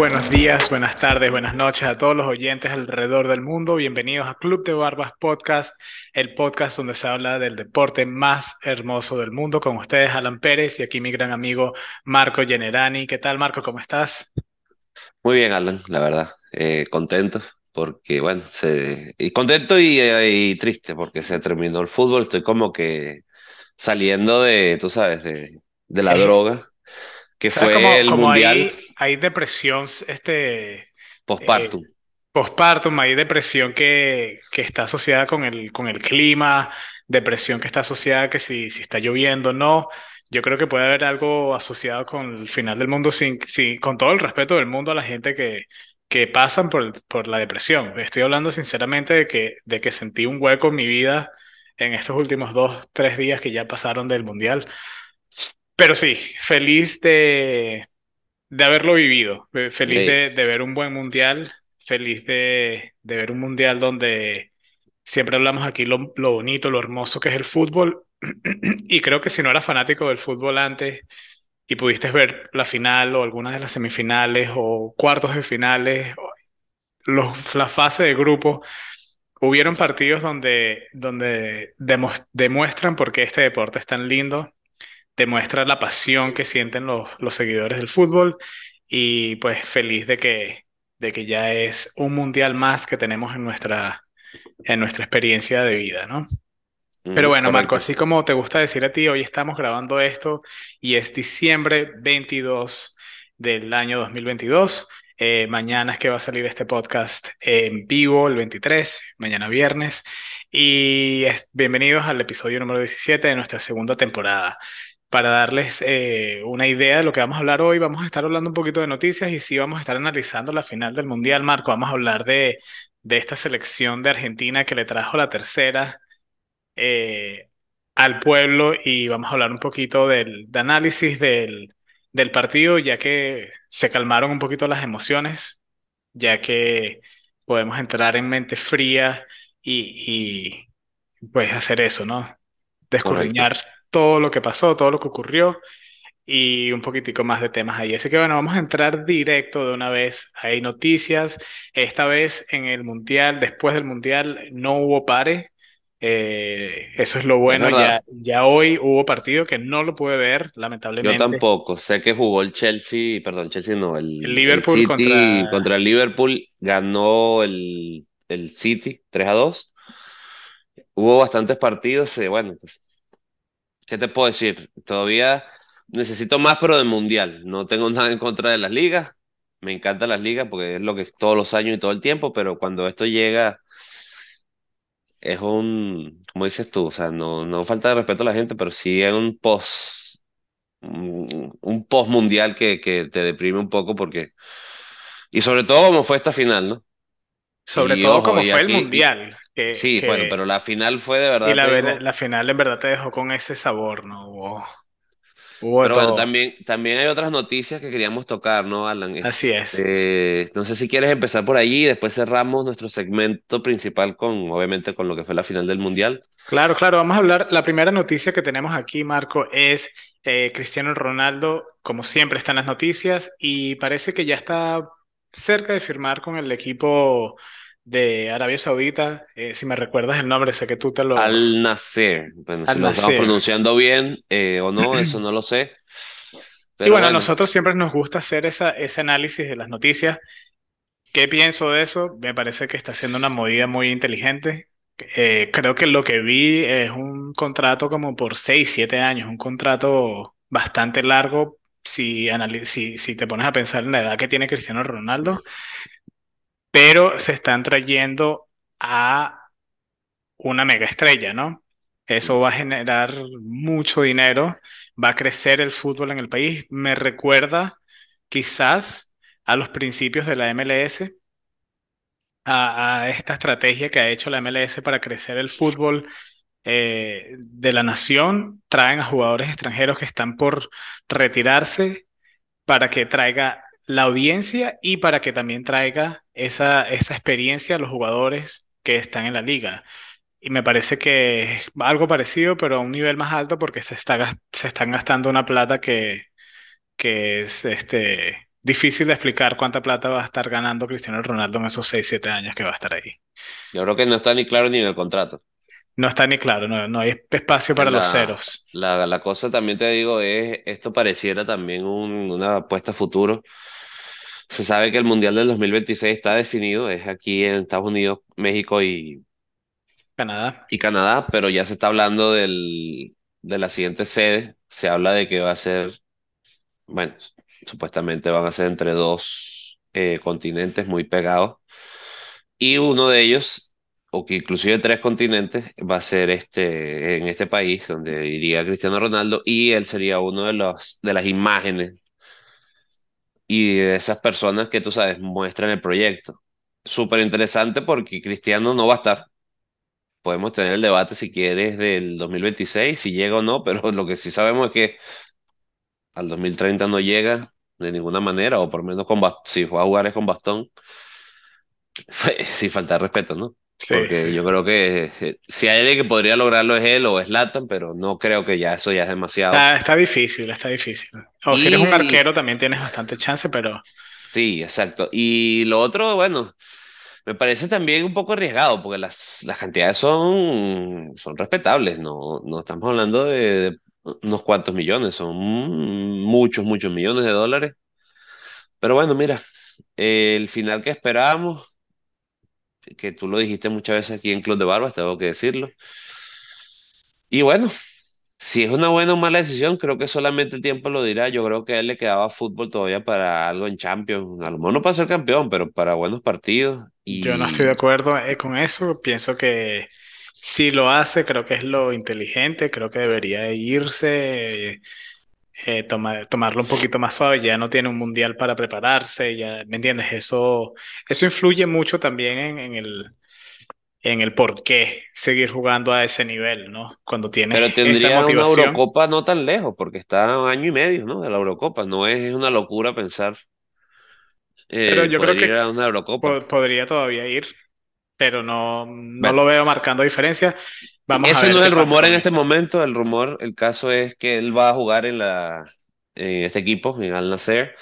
buenos días, buenas tardes, buenas noches a todos los oyentes alrededor del mundo. Bienvenidos a Club de Barbas Podcast, el podcast donde se habla del deporte más hermoso del mundo. Con ustedes, Alan Pérez y aquí mi gran amigo Marco Generani. ¿Qué tal, Marco? ¿Cómo estás? Muy bien, Alan, la verdad. Eh, contento porque, bueno, se... y contento y, y triste porque se terminó el fútbol. Estoy como que saliendo de, tú sabes, de, de la droga, que ¿Sabes fue cómo, el mundial hay, hay depresión, este, eh, postpartum. postpartum, hay depresión que, que está asociada con el, con el clima, depresión que está asociada que si, si está lloviendo, no. Yo creo que puede haber algo asociado con el final del mundo, sin, sin- con todo el respeto del mundo a la gente que, que pasan por, por la depresión. Estoy hablando sinceramente de que, de que sentí un hueco en mi vida en estos últimos dos, tres días que ya pasaron del mundial. Pero sí, feliz de, de haberlo vivido, feliz de, de ver un buen mundial, feliz de, de ver un mundial donde siempre hablamos aquí lo, lo bonito, lo hermoso que es el fútbol. Y creo que si no eras fanático del fútbol antes y pudiste ver la final o algunas de las semifinales o cuartos de finales, o los, la fase de grupo, hubieron partidos donde, donde demuestran por qué este deporte es tan lindo demuestra la pasión que sienten los, los seguidores del fútbol y pues feliz de que, de que ya es un mundial más que tenemos en nuestra, en nuestra experiencia de vida, ¿no? Pero bueno, Marco, así como te gusta decir a ti, hoy estamos grabando esto y es diciembre 22 del año 2022. Eh, mañana es que va a salir este podcast en vivo, el 23, mañana viernes. Y bienvenidos al episodio número 17 de nuestra segunda temporada. Para darles eh, una idea de lo que vamos a hablar hoy, vamos a estar hablando un poquito de noticias y sí vamos a estar analizando la final del Mundial, Marco. Vamos a hablar de, de esta selección de Argentina que le trajo la tercera eh, al pueblo y vamos a hablar un poquito del de análisis del, del partido, ya que se calmaron un poquito las emociones, ya que podemos entrar en mente fría y, y pues hacer eso, ¿no? correcto. Todo lo que pasó, todo lo que ocurrió y un poquitico más de temas ahí. Así que bueno, vamos a entrar directo de una vez. Hay noticias. Esta vez en el Mundial, después del Mundial, no hubo pare. Eh, eso es lo Es bueno. Ya, ya hoy hubo partido que no lo pude ver, Yo lamentablemente. tampoco. Sé que jugó el Chelsea, perdón, Chelsea no, El el, el Liverpool City contra... contra el Liverpool ganó el, el City 3 a 2. Hubo bastantes partidos, eh, bueno, pues, ¿qué te puedo decir? Todavía necesito más, pero del mundial. No tengo nada en contra de las ligas. Me encantan las ligas porque es lo que es todos los años y todo el tiempo, pero cuando esto llega es un, como dices tú, o sea, no, no falta de respeto a la gente, pero sí es un post, un, un post mundial que, que te deprime un poco porque, y sobre todo como fue esta final, ¿no? Sobre Y todo ojo, como fue el aquí, Mundial, que, sí, bueno, pero la final fue de Y verdad, la, ver- digo, la final en verdad te dejó con ese sabor, ¿no? Hubo, pero bueno, también, también hay otras noticias que queríamos tocar, ¿no, Alan? Así es. Este, no sé si quieres empezar por allí y después cerramos nuestro segmento principal con, obviamente, con lo que fue la final del mundial. Claro, claro, vamos a hablar. La primera noticia que tenemos aquí, Marco, es eh, Cristiano Ronaldo, como siempre está en las noticias, y parece que ya está cerca de firmar con el equipo de Arabia Saudita. Eh, si me recuerdas el nombre, sé que tú te lo... Al Nacer, bueno, si Al lo estamos pronunciando bien eh, o no, eso no lo sé, Y pero bueno, a nosotros siempre nos gusta hacer esa, ese análisis de las noticias. ¿Qué pienso de eso? Me parece que está siendo una movida muy inteligente. Eh, creo que lo que vi es un contrato como por 6 7 años, un contrato bastante largo si, si, si te pones a pensar en la edad que tiene Cristiano Ronaldo, pero se están trayendo a una mega estrella, ¿no? Eso va a generar mucho dinero, va a crecer el fútbol en el país. Me recuerda quizás a los principios de la MLS a, esta estrategia que ha hecho la MLS para crecer el fútbol eh, de la nación, traen a jugadores extranjeros que están por retirarse para que traiga la audiencia y para que también traiga esa, esa experiencia a los jugadores que están en la liga. Y me parece que es algo parecido, pero a un nivel más alto porque se está, se están gastando una plata que, que es este, difícil de explicar cuánta plata va a estar ganando Cristiano Ronaldo en esos 6 7 años que va a estar ahí. Yo creo que no está ni claro ni en el contrato. No está ni claro, no, no hay espacio para los ceros. la, la cosa también te digo es, esto pareciera también un- una apuesta a futuro. Se sabe que el Mundial del 2026 está definido, es aquí en Estados Unidos, México y, Canadá, y Canadá, pero ya se está hablando del, de la siguiente sede. Se habla de que va a ser, bueno, supuestamente van a ser entre dos eh, continentes muy pegados. Y uno de ellos, o que inclusive tres continentes, va a ser este, en este país donde iría Cristiano Ronaldo, y él sería uno de los, de las imágenes y de esas personas que tú sabes muestran el proyecto. Súper interesante porque Cristiano no va a estar. Podemos tener el debate si quieres del 2026, si llega o no, pero lo que sí sabemos es que al 2030 no llega de ninguna manera, o por menos con si va a jugar es con bastón, sin faltar respeto, ¿no? Sí, Porque sí. yo creo que eh, si hay alguien que podría lograrlo es él o es Zlatan, pero no creo que ya eso ya es demasiado. Está, está difícil, está difícil. O si eres un Y arquero también tienes bastante chance, pero sí, exacto. Y lo otro, bueno, me parece también un poco arriesgado, porque las, las cantidades son, son respetables, no, no estamos hablando de, de unos cuantos millones, son muchos, muchos millones de dólares. Pero bueno, mira, el final que esperábamos, que tú lo dijiste muchas veces aquí en Club de Barbas, tengo que decirlo. Y bueno, si es una buena o mala decisión, creo que solamente el tiempo lo dirá. Yo creo que a él le quedaba fútbol todavía para algo en Champions. A lo mejor no para ser campeón, pero para buenos partidos. yo no estoy de acuerdo eh, con eso. Pienso que si lo hace, creo que es lo inteligente, creo que debería irse, eh, toma- tomarlo un poquito más suave, ya no tiene un mundial para prepararse, ya, ¿me entiendes? Eso, eso influye mucho también en, en el, en el por qué seguir jugando a ese nivel, ¿no? Cuando tienes pero esa tendría una motivación. Eurocopa no tan lejos, porque está a un año y medio, ¿no? De la Eurocopa. No es una locura pensar Pero eh, yo creo que a una Eurocopa. po- podría todavía ir, pero no, no Bueno, lo veo marcando diferencia. Vamos a ese ver no es el rumor en este momento. El rumor, el caso es que él va a jugar en la, en este equipo, en Al Nassr.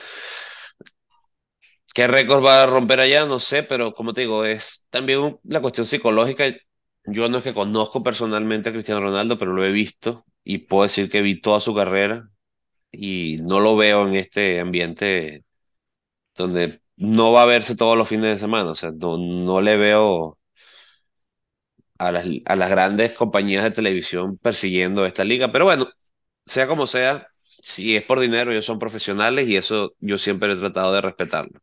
¿Qué récord va a romper allá? No sé, pero como te digo, es también la cuestión psicológica. Yo no es que conozco personalmente a Cristiano Ronaldo, pero lo he visto y puedo decir que vi toda su carrera y no lo veo en este ambiente donde no va a verse todos los fines de semana. O sea, no, no le veo a las, a las grandes compañías de televisión persiguiendo esta liga. Pero bueno, sea como sea, si es por dinero, ellos son profesionales y eso yo siempre he tratado de respetarlo.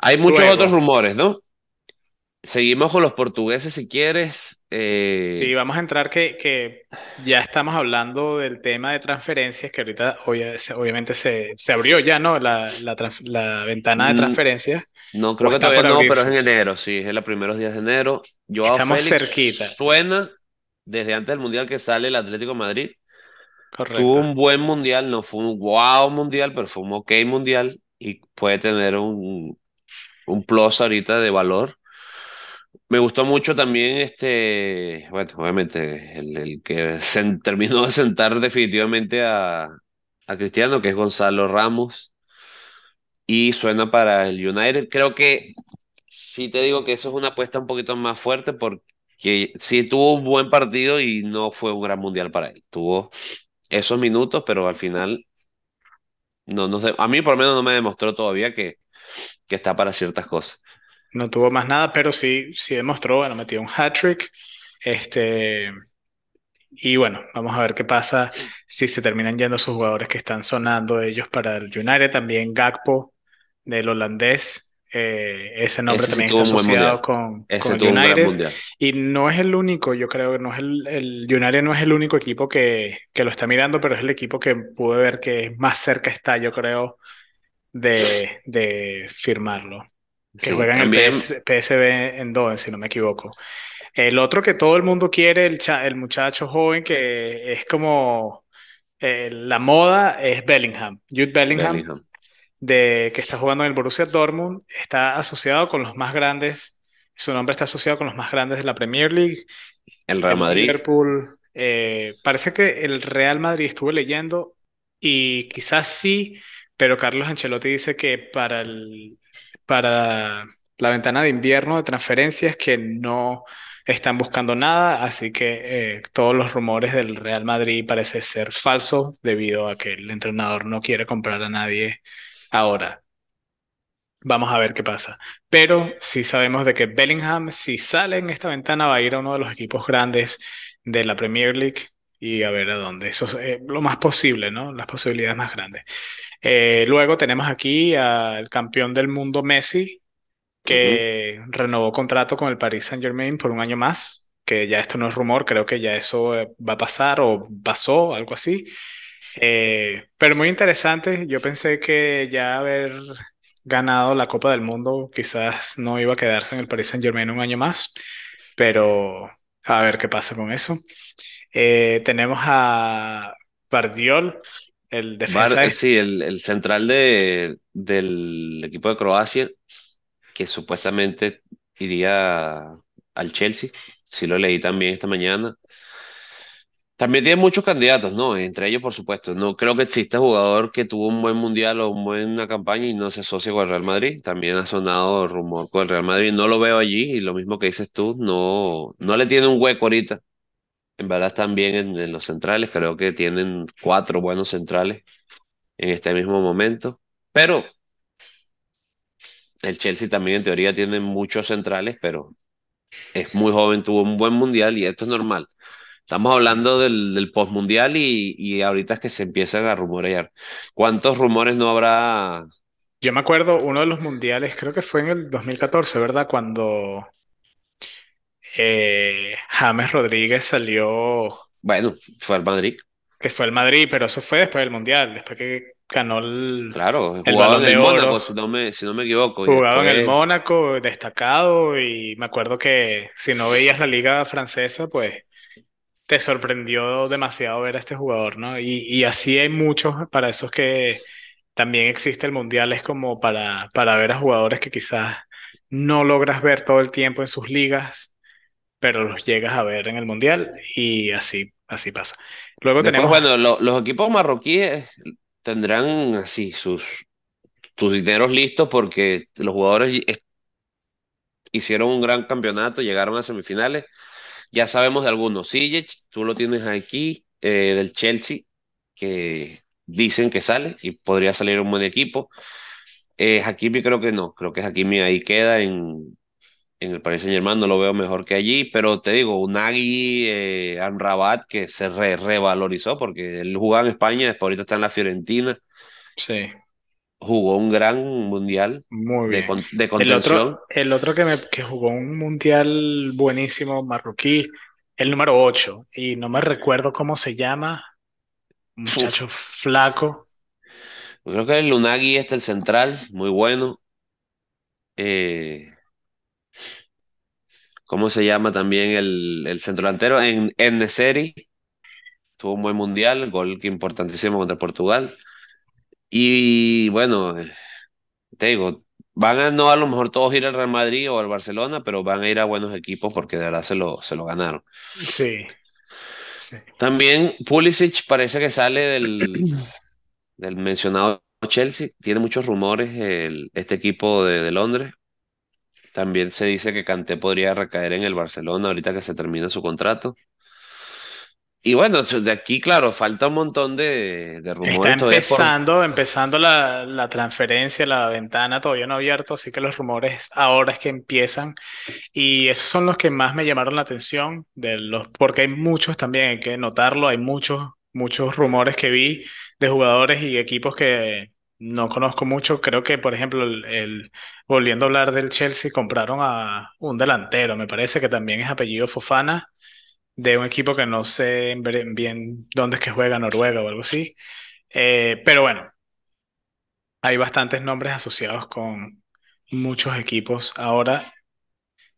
Hay muchos otros rumores, ¿no? Seguimos con los portugueses si quieres. sí, Eh, vamos a entrar que, que ya estamos hablando del tema de transferencias, que ahorita obvia- se- obviamente se, se abrió ya, ¿no? La, la, trans- la ventana de mm, transferencias, no, creo que todavía no, pero es en enero, sí, es en los primeros días de enero. Joao Estamos Félix cerquita, suena desde antes del Mundial que sale el Atlético de Madrid. Tuvo correcto. un buen Mundial, no fue un wow Mundial, pero fue un ok Mundial y puede tener un, un plus ahorita de valor. Me gustó mucho también este, bueno, obviamente el, que se terminó de sentar definitivamente a, a Cristiano, que es Gonzalo Ramos. y suena para el United. Creo que sí te digo que eso es una apuesta un poquito más fuerte porque sí tuvo un buen partido y no fue un gran mundial para él. Tuvo esos minutos, pero al final no, no sé, a mí por lo menos no me demostró todavía que, que está para ciertas cosas. No tuvo más nada, pero sí, sí demostró, bueno, metió un hat-trick. Este, Y bueno, vamos a ver qué pasa si se terminan yendo sus jugadores que están sonando ellos para el United. También Gakpo, del holandés. eh, ese nombre Ese también está asociado con, con el United. Y no es el único, yo creo que no es el, el United no es el único equipo que, que lo está mirando, pero es el equipo que pude ver que más cerca está, yo creo, de, de firmarlo. Que Sí, juega en el también, PS, PSV Eindhoven, si no me equivoco. El otro que todo el mundo quiere, el, cha- el muchacho joven que es como eh, la moda, es Bellingham. Jude Bellingham, Bellingham, de, que está jugando en el Borussia Dortmund, está asociado con los más grandes, su nombre está asociado con los más grandes de la Premier League, el Real el Madrid, Liverpool. eh, parece que el Real Madrid estuve leyendo y quizás sí, pero Carlos Ancelotti dice que para el, para la ventana de invierno de transferencias que no están buscando nada, así que eh, todos los rumores del Real Madrid parece ser falsos debido a que el entrenador no quiere comprar a nadie ahora. Vamos a ver qué pasa. Pero sí sabemos de que Bellingham, si sale en esta ventana, va a ir a uno de los equipos grandes de la Premier League y a ver a dónde. Eso es eh, lo más posible, ¿no? Las posibilidades más grandes. Eh, luego tenemos aquí al campeón del mundo Messi, que renovó contrato con el Paris Saint-Germain por un año más, que ya esto no es rumor, creo que ya eso eh, va a pasar o pasó, algo así. Eh, pero muy interesante, yo pensé que ya haber ganado la Copa del Mundo quizás no iba a quedarse en el Paris Saint-Germain un año más, pero a ver qué pasa con eso. Eh, tenemos a Bardiol, el defensa eh, sí, el, el central de, del equipo de Croacia, que supuestamente iría al Chelsea, sí lo leí también esta mañana. También tiene muchos candidatos, ¿no? Entre ellos, por supuesto. No creo que exista jugador que tuvo un buen mundial o una buena campaña y no se asocie con el Real Madrid. También ha sonado rumor con el Real Madrid. No lo veo allí y lo mismo que dices tú, no, no le tiene un hueco ahorita. En verdad están bien en, en los centrales. Creo que tienen cuatro buenos centrales en este mismo momento. Pero el Chelsea también en teoría tiene muchos centrales, pero es muy joven, tuvo un buen mundial y esto es normal. Estamos hablando del, del postmundial y, y ahorita es que se empiezan a rumorear. ¿Cuántos rumores no habrá? Yo me acuerdo uno de los mundiales, creo que fue en el 2014, ¿verdad? Cuando eh, James Rodríguez salió, Bueno, fue al Madrid, que fue al Madrid, pero eso fue después del mundial, después que ganó el, claro, el jugaba en Balón el de Mónaco, Oro, si no me, si no me equivoco, jugaba en el Mónaco, destacado, y me acuerdo que si no veías la liga francesa, pues te sorprendió demasiado ver a este jugador, ¿no? Y, y así hay muchos, para esos que también existe el mundial, es como para, para ver a jugadores que quizás no logras ver todo el tiempo en sus ligas pero los llegas a ver en el mundial y así, así pasa. Luego después, tenemos, bueno, lo- los equipos marroquíes tendrán así sus, sus dineros listos porque los jugadores hicieron un gran campeonato, llegaron a semifinales. Ya sabemos de algunos. Sijic, tú lo tienes aquí, eh, del Chelsea, que dicen que sale y podría salir un buen equipo. Eh, Hakimi creo que no, creo que Hakimi ahí queda en, en el Paris Saint-Germain, no lo veo mejor que allí, pero te digo, Unai, eh, Amrabat, que se re- revalorizó porque él jugaba en España, después ahorita está en la Fiorentina, sí, jugó un gran mundial muy de, bien. con- de El otro, contención. el otro que, me, que jugó un mundial buenísimo, marroquí, el número 8 y no me recuerdo cómo se llama, Uf, muchacho flaco. creo que el Unagi este, el central, muy bueno. Eh, ¿cómo se llama también el, el centrodelantero? En, en Neseri, tuvo un buen mundial, gol importantísimo contra Portugal. Y bueno, eh, te digo, van a no a lo mejor todos ir al Real Madrid o al Barcelona, pero van a ir a buenos equipos porque de verdad se lo, se lo ganaron. Sí, sí. También Pulisic parece que sale del, del mencionado Chelsea, tiene muchos rumores el, este equipo de, de Londres. También se dice que Kanté podría recaer en el Barcelona ahorita que se termina su contrato. Y bueno, de aquí, claro, falta un montón de, de Está rumores por... empezando, empezando la, la transferencia, la ventana todavía no ha abierto, así que los rumores ahora es que empiezan. Y esos son los que más me llamaron la atención, de los, porque hay muchos también, hay que notarlo, hay muchos, muchos rumores que vi de jugadores y equipos que no conozco mucho. Creo que, por ejemplo, el, volviendo a hablar del Chelsea, compraron a un delantero, me parece que también es apellido Fofana, de un equipo que no sé bien dónde es que juega, Noruega o algo así. Eh, pero bueno, hay bastantes nombres asociados con muchos equipos ahora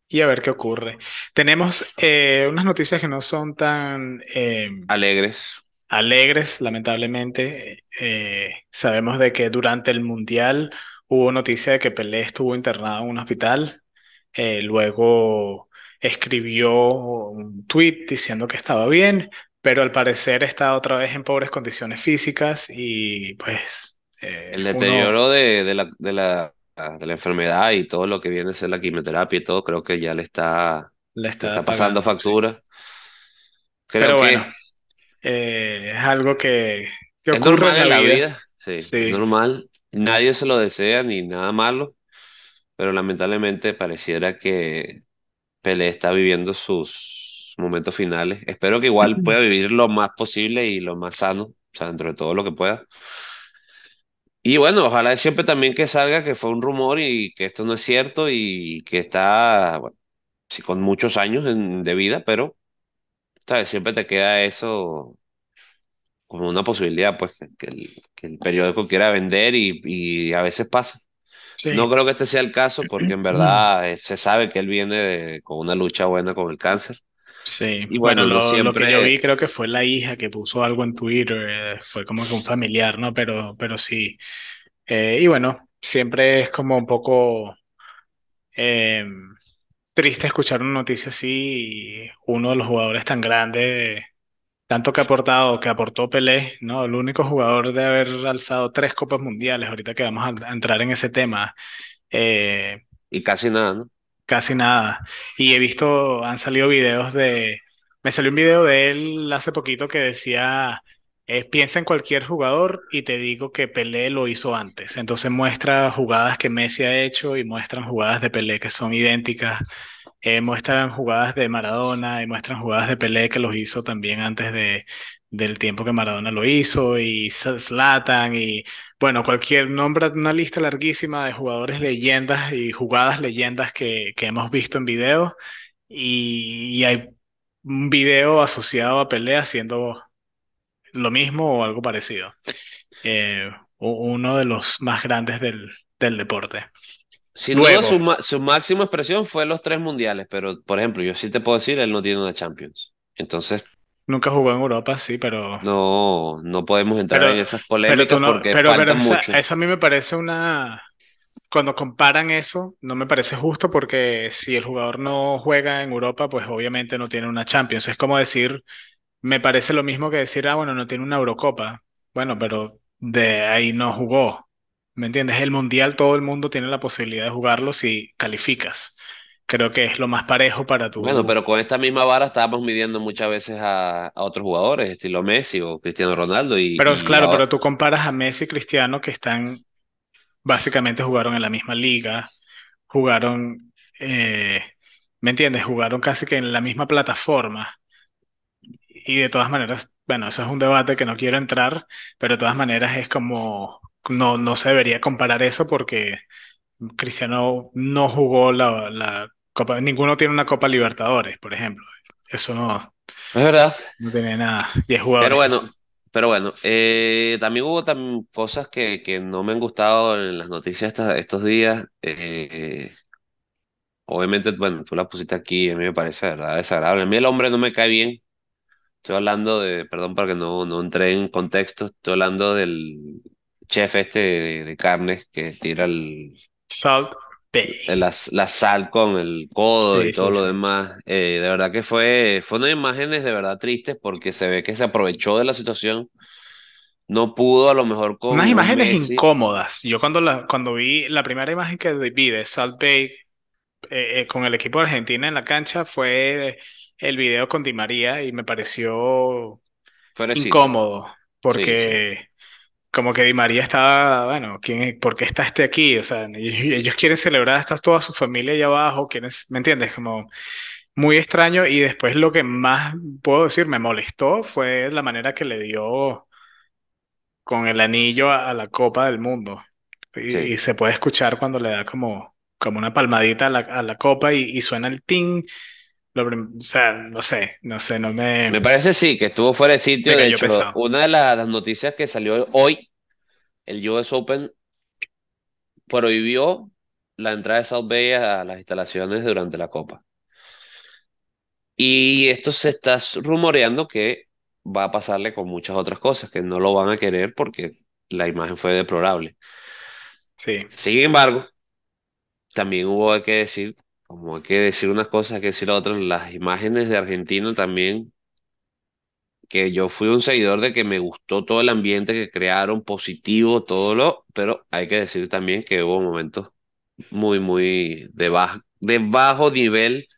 y a ver qué ocurre. Tenemos eh, unas noticias que no son tan eh, Alegres. Alegres, lamentablemente. Eh, sabemos de que durante el Mundial hubo noticia de que Pelé estuvo internado en un hospital. Eh, luego escribió un tweet diciendo que estaba bien, pero al parecer está otra vez en pobres condiciones físicas y pues Eh, El uno deterioro de, de la, de la, de la enfermedad y todo lo que viene a ser la quimioterapia y todo, creo que ya le está, le le está pasando sí. factura. Creo Pero que bueno, eh, es algo que, que es ocurre en normal la en la vida. vida, sí, es normal. Nadie se lo desea ni nada malo, pero lamentablemente pareciera que Pelé está viviendo sus momentos finales. Espero que igual pueda vivir lo más posible y lo más sano, o sea, dentro de todo lo que pueda. Y bueno, ojalá siempre también que salga que fue un rumor y que esto no es cierto y que está, bueno, sí, con muchos años en- de vida, pero ¿sabes? siempre te queda eso como una posibilidad, pues, que, que el, que el periódico quiera vender y, y a veces pasa. No creo que este sea el caso porque en verdad eh, se sabe que él viene de- con una lucha buena con el cáncer. Sí, Y bueno, bueno, no lo, lo que yo siempre, vi creo que fue la hija que puso algo en Twitter, eh, fue como que un familiar, ¿no? Pero, pero sí. Eh, y bueno, siempre es como un poco eh, triste escuchar una noticia así y uno de los jugadores tan grandes, tanto que ha aportado, que aportó Pelé, ¿no? El único jugador de haber alzado tres copas mundiales, ahorita que vamos a, a entrar en ese tema. Eh, y casi nada, ¿no? Casi nada. Y he visto, han salido videos de, me salió un video de él hace poquito que decía, eh, piensa en cualquier jugador y te digo que Pelé lo hizo antes. Entonces muestra jugadas que Messi ha hecho y muestran jugadas de Pelé que son idénticas. Eh, muestran jugadas de Maradona y muestran jugadas de Pelé que los hizo también antes de, del tiempo que Maradona lo hizo y Zlatan y bueno, cualquier nombre, una lista larguísima de jugadores leyendas y jugadas leyendas que, que hemos visto en videos y, y hay un video asociado a Pelé haciendo lo mismo o algo parecido. Eh, uno de los más grandes del, del deporte. Sin duda su, su máxima expresión fue los tres mundiales, pero por ejemplo, yo sí te puedo decir, él no tiene una Champions. Entonces, nunca jugó en Europa, sí, pero no, no podemos entrar Pero, en esas pero polémicas no, porque pero, pero esa, mucho. eso a mí me parece una, cuando comparan eso, no me parece justo porque si el jugador no juega en Europa, pues obviamente no tiene una Champions. Es como decir, me parece lo mismo que decir, ah, bueno, no tiene una Eurocopa. Bueno, pero de ahí no jugó. ¿Me entiendes? El Mundial todo el mundo tiene la posibilidad de jugarlo si calificas. Creo que es lo más parejo para Bueno, tu... pero con esta misma vara estábamos midiendo muchas veces a, a otros jugadores, estilo Messi o Cristiano Ronaldo, y, Pero es claro, ahora- pero tú comparas a Messi y Cristiano que están, básicamente jugaron en la misma liga jugaron, eh, ¿me entiendes? Jugaron casi que en la misma plataforma y de todas maneras, bueno, eso es un debate que no quiero entrar, pero de todas maneras es como, no, no se debería comparar eso porque Cristiano no jugó la, la Copa, ninguno tiene una Copa Libertadores, por ejemplo. Eso no, es verdad. no tiene nada. Y hay Pero bueno, pero bueno, eh, también hubo tam- cosas que, que no me han gustado en las noticias estos días. eh, obviamente, bueno, tú la pusiste aquí a mí me parece, ¿verdad? Desagradable. A mí el hombre no me cae bien. Estoy hablando de, perdón porque no, no entré en contexto, estoy hablando del chef este de, de carnes que tira el, Salt Bay. la, la sal con el codo y Sí, todo sí, lo sí. demás. Eh, de verdad que fue, fue unas imágenes de verdad tristes porque se ve que se aprovechó de la situación. No pudo a lo mejor con Unas un imágenes Messi. incómodas. Yo cuando, la, cuando vi la primera imagen que vi de Salt Bay eh, eh, con el equipo de Argentina en la cancha fue el video con Di María y me pareció incómodo Sí, sí. porque como que Di María estaba, bueno, ¿quién, ¿por qué está este aquí? O sea, ellos, quieren celebrar, está toda su familia allá abajo, quieren, ¿me entiendes? Como muy extraño y después lo que más puedo decir me molestó fue la manera que le dio con el anillo a, a la Copa del Mundo. Y, se puede escuchar cuando le da como, como una palmadita a la, a la copa y, y suena el ting. Lo o sea, no sé, no sé, no Me me, parece sí, que estuvo fuera de sitio. De hecho, una de la- las noticias que salió hoy, el US Open prohibió la entrada de South Bay a las instalaciones durante la Copa. Y esto se está rumoreando que va a pasarle con muchas otras cosas, que no lo van a querer porque la imagen fue deplorable. Sí, Sin embargo, también hubo hay que decir, como hay que decir unas cosas, hay que decir otras, las imágenes de Argentina también que yo fui un seguidor de que me gustó todo el ambiente que crearon, positivo, todo lo, pero hay que decir también que hubo momentos muy, muy de bajo, de bajo nivel,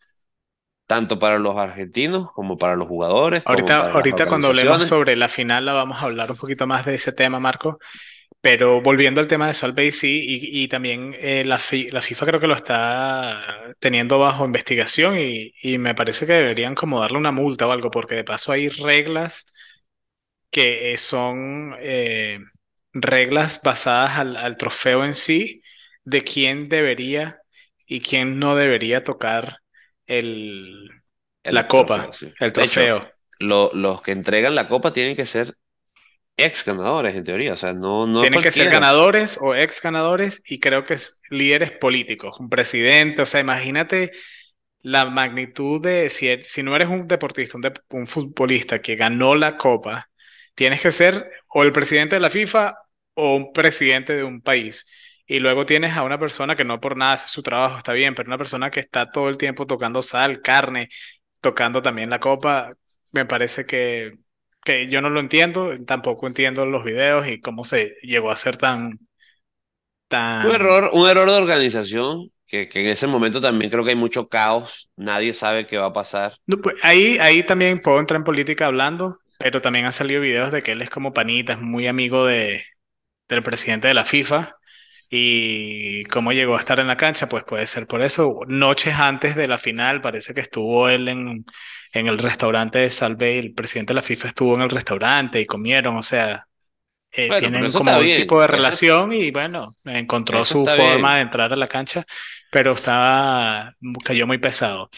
tanto para los argentinos como para los jugadores, Ahorita, ahorita cuando hablemos sobre la final la vamos a hablar un poquito más de ese tema, Marco. Pero volviendo al tema de Solvay, sí, y, y también eh, la, Fi- la FIFA creo que lo está teniendo bajo investigación y, y me parece que deberían como darle una multa o algo, porque de paso hay reglas que eh, son eh, reglas basadas al, al trofeo en sí, de quién debería y quién no debería tocar el, la trofeo, copa, sí. el hecho, trofeo. lo- los que entregan la copa tienen que ser ex ganadores, en teoría, o sea, no, no Tienen que ser ganadores o ex ganadores y creo que es líderes políticos, un presidente, o sea, imagínate la magnitud de si, e- si no eres un deportista, un, dep- un futbolista que ganó la copa, tienes que ser o el presidente de la FIFA o un presidente de un país. Y luego tienes a una persona que no por nada hace su trabajo, está bien, pero una persona que está todo el tiempo tocando sal, carne, tocando también la copa, me parece que, que yo no lo entiendo, tampoco entiendo los videos y cómo se llegó a ser tan, Un tan... error, un error de organización, que, que en ese momento también creo que hay mucho caos, nadie sabe qué va a pasar. No, pues, ahí, ahí también puedo entrar en política hablando, pero también han salido videos de que él es como panita, es muy amigo de, del presidente de la FIFA y cómo llegó a estar en la cancha, pues puede ser por eso. Noches antes de la final, parece que estuvo él en, en el restaurante de Salve, el presidente de la FIFA estuvo en el restaurante y comieron, o sea, eh, Bueno, tienen como un bien, tipo de relación y bueno, encontró eso su forma bien. de entrar a la cancha, pero estaba, cayó muy pesado.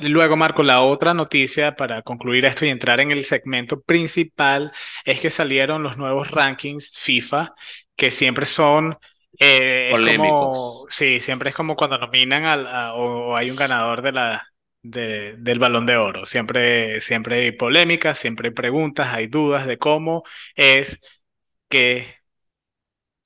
Luego, Marco, la otra noticia para concluir esto y entrar en el segmento principal es que salieron los nuevos rankings FIFA, que siempre son, eh, es como, Polémicos. sí, siempre es como cuando nominan al, a- o, o hay un ganador de la, de- del Balón de Oro. Siempre, siempre hay polémicas, siempre hay preguntas, hay dudas de cómo es que,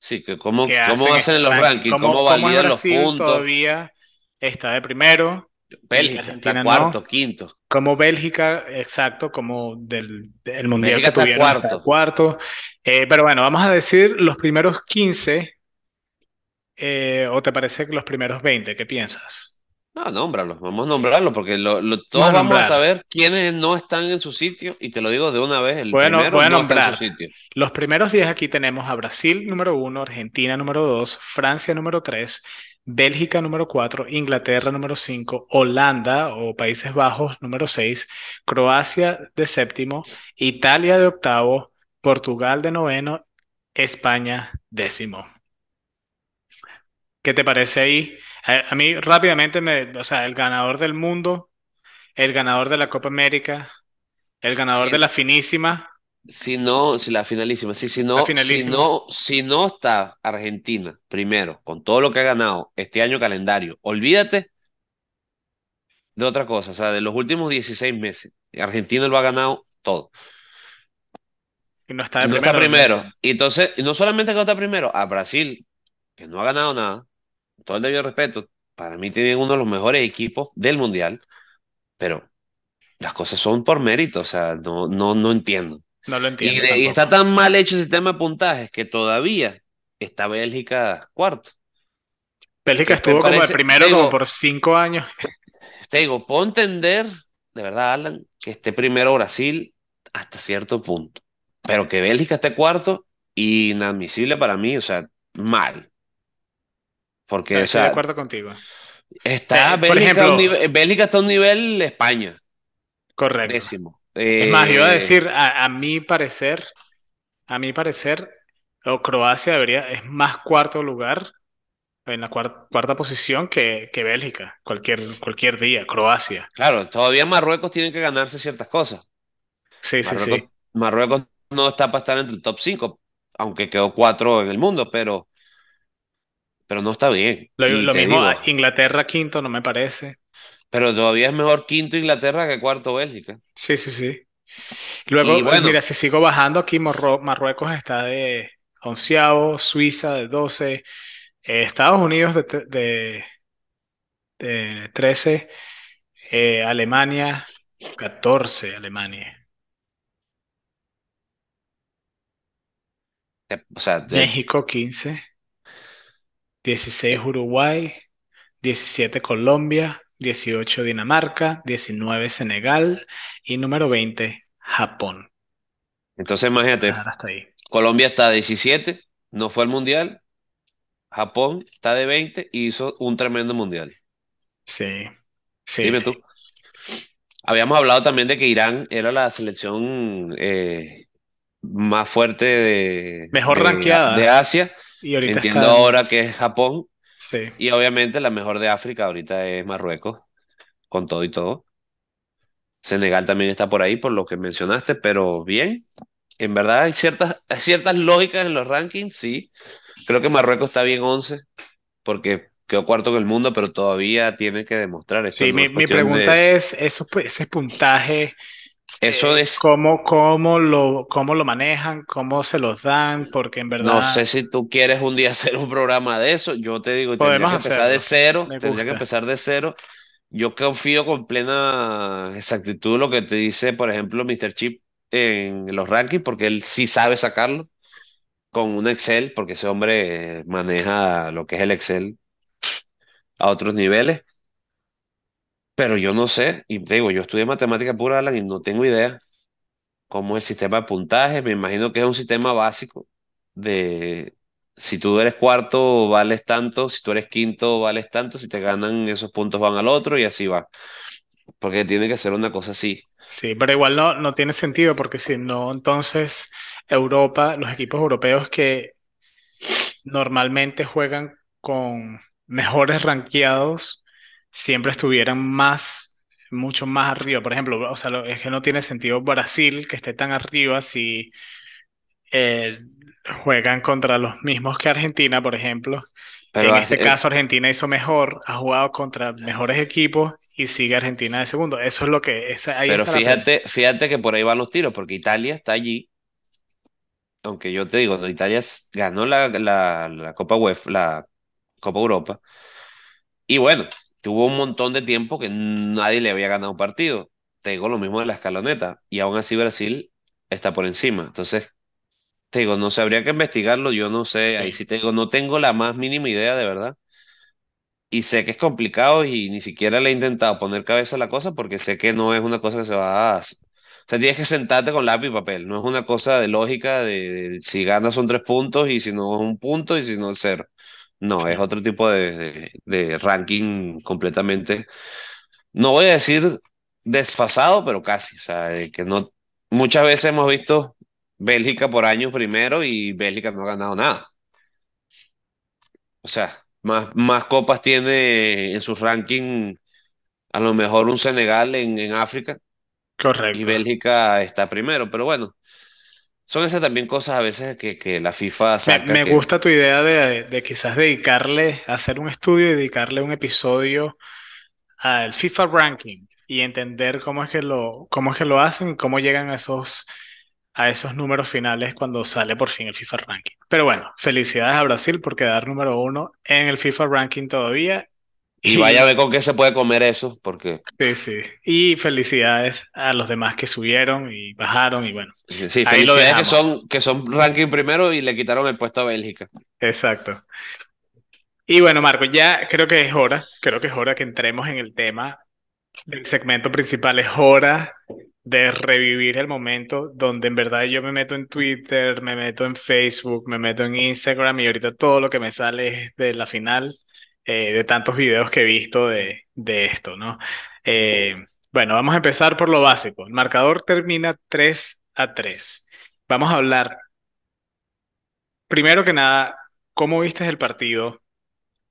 Sí, que cómo, que cómo hacen hacen este los ranking. rankings, ¿Cómo, cómo cómo los puntos. todavía está de primero Bélgica está no? cuarto, quinto. Como Bélgica, exacto, como del, del mundial Bélgica que tuvieron hasta el cuarto. cuarto. Eh, pero bueno, vamos a decir los primeros 15, eh, o te parece que los primeros 20, ¿qué piensas? No, nómbralos, vamos a nombrarlos porque lo, lo- Vamos a todos vamos a nombrar. saber quiénes no están en su sitio y te lo digo de una vez, el Voy a, no- primero a no está en su nombrar. sitio. Los primeros 10 aquí tenemos a Brasil número 1, Argentina número 2, Francia número 3, Bélgica número 4, Inglaterra número 5, Holanda o Países Bajos número 6, Croacia de séptimo, Italia de octavo, Portugal de noveno, España décimo. ¿Qué te parece ahí? A, a mí rápidamente me, o sea, el ganador del mundo, el ganador de la Copa América, el ganador de la finísima, si no, si la finalísima, sí, si no, si no, si no está Argentina primero, con todo lo que ha ganado este año calendario, olvídate de otra cosa, o sea, de los últimos 16 meses, Argentina lo ha ganado todo. Y no está de no está primero. primero. Y entonces, no solamente que no está primero, a Brasil, que no ha ganado nada, con todo el debido respeto, para mí tienen uno de los mejores equipos del mundial, pero las cosas son por mérito, o sea, no, no, no entiendo. No lo Y, entiendo y está tan mal hecho el sistema de puntajes que todavía está Bélgica cuarto. Bélgica estuvo como de primero como por cinco años. te digo, puedo entender, de verdad, Alan, que esté primero Brasil hasta cierto punto, pero que Bélgica esté cuarto, inadmisible para mí, o sea, mal. No, Porque, o estoy de acuerdo contigo. está por Bélgica un ejemplo, nivel, Bélgica está a un nivel España, correcto. décimo. Es más, iba a Eh, decir, a, a mi parecer, a mi parecer, o Croacia debería, es más cuarto lugar, en la cuar- cuarta posición que, que Bélgica, cualquier, cualquier día, Croacia. claro, todavía Marruecos tiene que ganarse ciertas cosas. Sí, sí, Marruecos, sí. Marruecos no está para estar entre el top 5, aunque quedó cuatro en el mundo, pero, pero no está bien. Lo, mismo, digo, Inglaterra quinto, no me parece. Pero todavía es mejor quinto Inglaterra que cuarto Bélgica. Sí, sí, sí. Luego, eh, bueno, mira, si sigo bajando aquí, Marruecos está de onceavo, Suiza de 12, eh, Estados Unidos de, de, de 13, eh, Alemania 14, Alemania. O sea, de... México 15, 16 Uruguay, 17 Colombia, 18 Dinamarca, 19 Senegal y número 20 Japón. entonces imagínate, dejar hasta ahí. Colombia está a 17, no fue al mundial, Japón está de 20 y hizo un tremendo mundial. Sí, sí, Dime sí. tú. Habíamos hablado también de que Irán era la selección eh, más fuerte de, Mejor de, Asia. y ahorita Entiendo está ahora que es Japón. Sí, Y obviamente la mejor de África ahorita es Marruecos, con todo y todo. Senegal también está por ahí, por lo que mencionaste, pero bien. En verdad hay ciertas, hay ciertas lógicas en los rankings, sí. Creo que Marruecos está bien 11 porque quedó cuarto en el mundo, pero todavía tiene que demostrar. Esto sí, mi, mi pregunta de... es, eso, pu- ese puntaje, Eso eh, es ¿cómo, cómo lo, cómo lo manejan? ¿Cómo se los dan? Porque en No verdad sé si tú quieres un día hacer un programa de eso. Yo te digo, tendría podemos que empezar de cero, Me tendría que empezar de cero. Yo confío con plena exactitud lo que te dice, por ejemplo, Mr. Chip en los rankings, porque él sí sabe sacarlo con un Excel, porque ese hombre maneja lo que es el Excel a otros niveles. Pero yo no sé, y te digo, yo estudié matemática pura, Alan, y no tengo idea cómo es el sistema de puntaje. Me imagino que es un sistema básico de si tú eres cuarto, vales tanto, si tú eres quinto, vales tanto, si te ganan esos puntos van al otro y así va. Porque tiene que ser una cosa así. Sí, pero igual no, no tiene sentido porque si no, entonces Europa, los equipos europeos que normalmente juegan con mejores rankeados, siempre estuvieran más, mucho más arriba. Por ejemplo, o sea, lo- es que no tiene sentido Brasil que esté tan arriba si eh, juegan contra los mismos que Argentina, por ejemplo. Pero En este eh, caso, Argentina hizo mejor, ha jugado contra mejores equipos y sigue Argentina de segundo. Eso es lo que, esa- ahí pero la fíjate, fíjate que por ahí van los tiros, porque Italia está allí, aunque yo te digo, Italia ganó la, la, la Copa UEFA, la Copa Europa, y bueno, tuvo un montón de tiempo que nadie le había ganado un partido. Te digo lo mismo de la escaloneta, y aún así Brasil está por encima. Entonces, Te digo, no sé, habría que investigarlo, yo no sé, ahí Sí, sí te digo, no tengo la más mínima idea de verdad. Y sé que es complicado y ni siquiera le he intentado poner cabeza a la cosa porque sé que no es una cosa que se va a... O sea, tienes que sentarte con lápiz y papel, no es una cosa de lógica de, de si ganas son tres puntos y si no es un punto y si no es cero. No, es otro tipo de, de, de ranking completamente, no voy a decir desfasado, pero casi. O sea, que no, muchas veces hemos visto Bélgica por años primero y Bélgica no ha ganado nada. O sea, más, más copas tiene en su ranking a lo mejor un Senegal en, en África y correcto. Bélgica está primero. Pero bueno, son esas también cosas a veces que, que la FIFA Me, saca me que... gusta tu idea de, de quizás dedicarle, hacer un estudio y dedicarle un episodio al FIFA Ranking y entender cómo es que lo, cómo es que lo hacen y cómo llegan a esos, a esos números finales cuando sale por fin el FIFA Ranking. Pero bueno, felicidades a Brasil por quedar número uno en el FIFA Ranking todavía. Y vaya a ver con qué se puede comer eso, porque sí, sí. Y felicidades a los demás que subieron y bajaron y bueno, sí, ahí lo felicidades que son, que son ranking primero y le quitaron el puesto a Bélgica. Exacto. Y bueno, Marco, ya creo que es hora, creo que es hora que entremos en el tema del segmento principal. Es hora de revivir el momento donde en verdad yo me meto en Twitter, me meto en Facebook, me meto en Instagram y ahorita todo lo que me sale es de la final, eh, de tantos videos que he visto de, de esto, ¿no? Eh, bueno, vamos a empezar por lo básico. El marcador termina 3 a 3. Vamos a hablar, primero que nada, cómo viste el partido,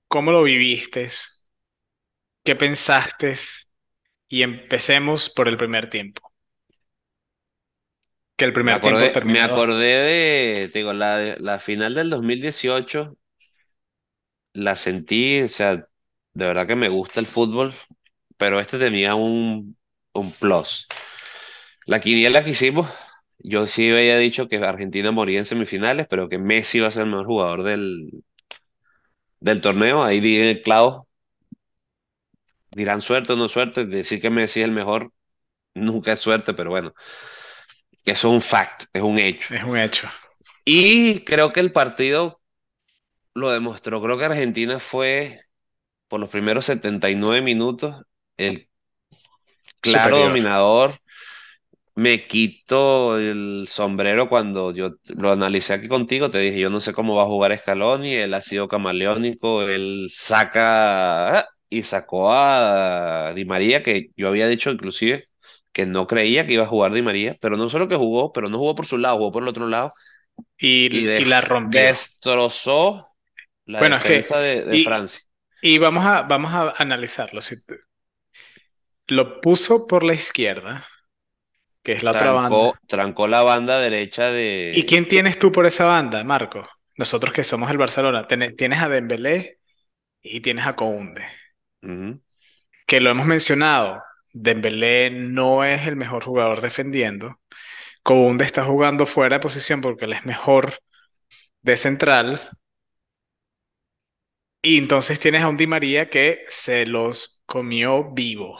cómo lo viviste, qué pensaste y empecemos por el primer tiempo, que el Me primer tiempo acordé, me termina 2 a acordé 0. de, digo, la, la final del 2018 la sentí, o sea, de verdad que me gusta el fútbol, pero este tenía un, un plus. La quiniela que hicimos, yo sí había dicho que Argentina moría en semifinales, pero que Messi iba a ser el mejor jugador del, del torneo. Ahí di el clavo, dirán suerte o no suerte, decir que Messi es el mejor nunca es suerte, pero bueno, eso es un fact, es un hecho. Es un hecho. Y creo que el partido lo demostró. Creo que Argentina fue, por los primeros 79 minutos, el claro Superior. dominador. Me quito el sombrero cuando yo lo analicé aquí contigo. Te dije, yo no sé cómo va a jugar Scaloni. Él ha sido camaleónico. Él saca ah, y sacó a Di María, que yo había dicho inclusive que no creía que iba a jugar Di María. Pero no solo que jugó, pero no jugó por su lado, jugó por el otro lado. Y Y, y la rompió. destrozó la Bueno, es que, defensa de, de y, Francia. y vamos a, vamos a analizarlo. Si lo puso por la izquierda, que es la otra banda. trancó la banda derecha ¿Y de... quién tienes tú por esa banda, Marco? Nosotros que somos el Barcelona. Tienes a Dembélé y tienes a Kounde. Ujú. Que lo hemos mencionado. Dembélé no es el mejor jugador defendiendo. Kounde está jugando fuera de posición porque él es mejor de central. Y entonces tienes a un Di María que se los comió vivo.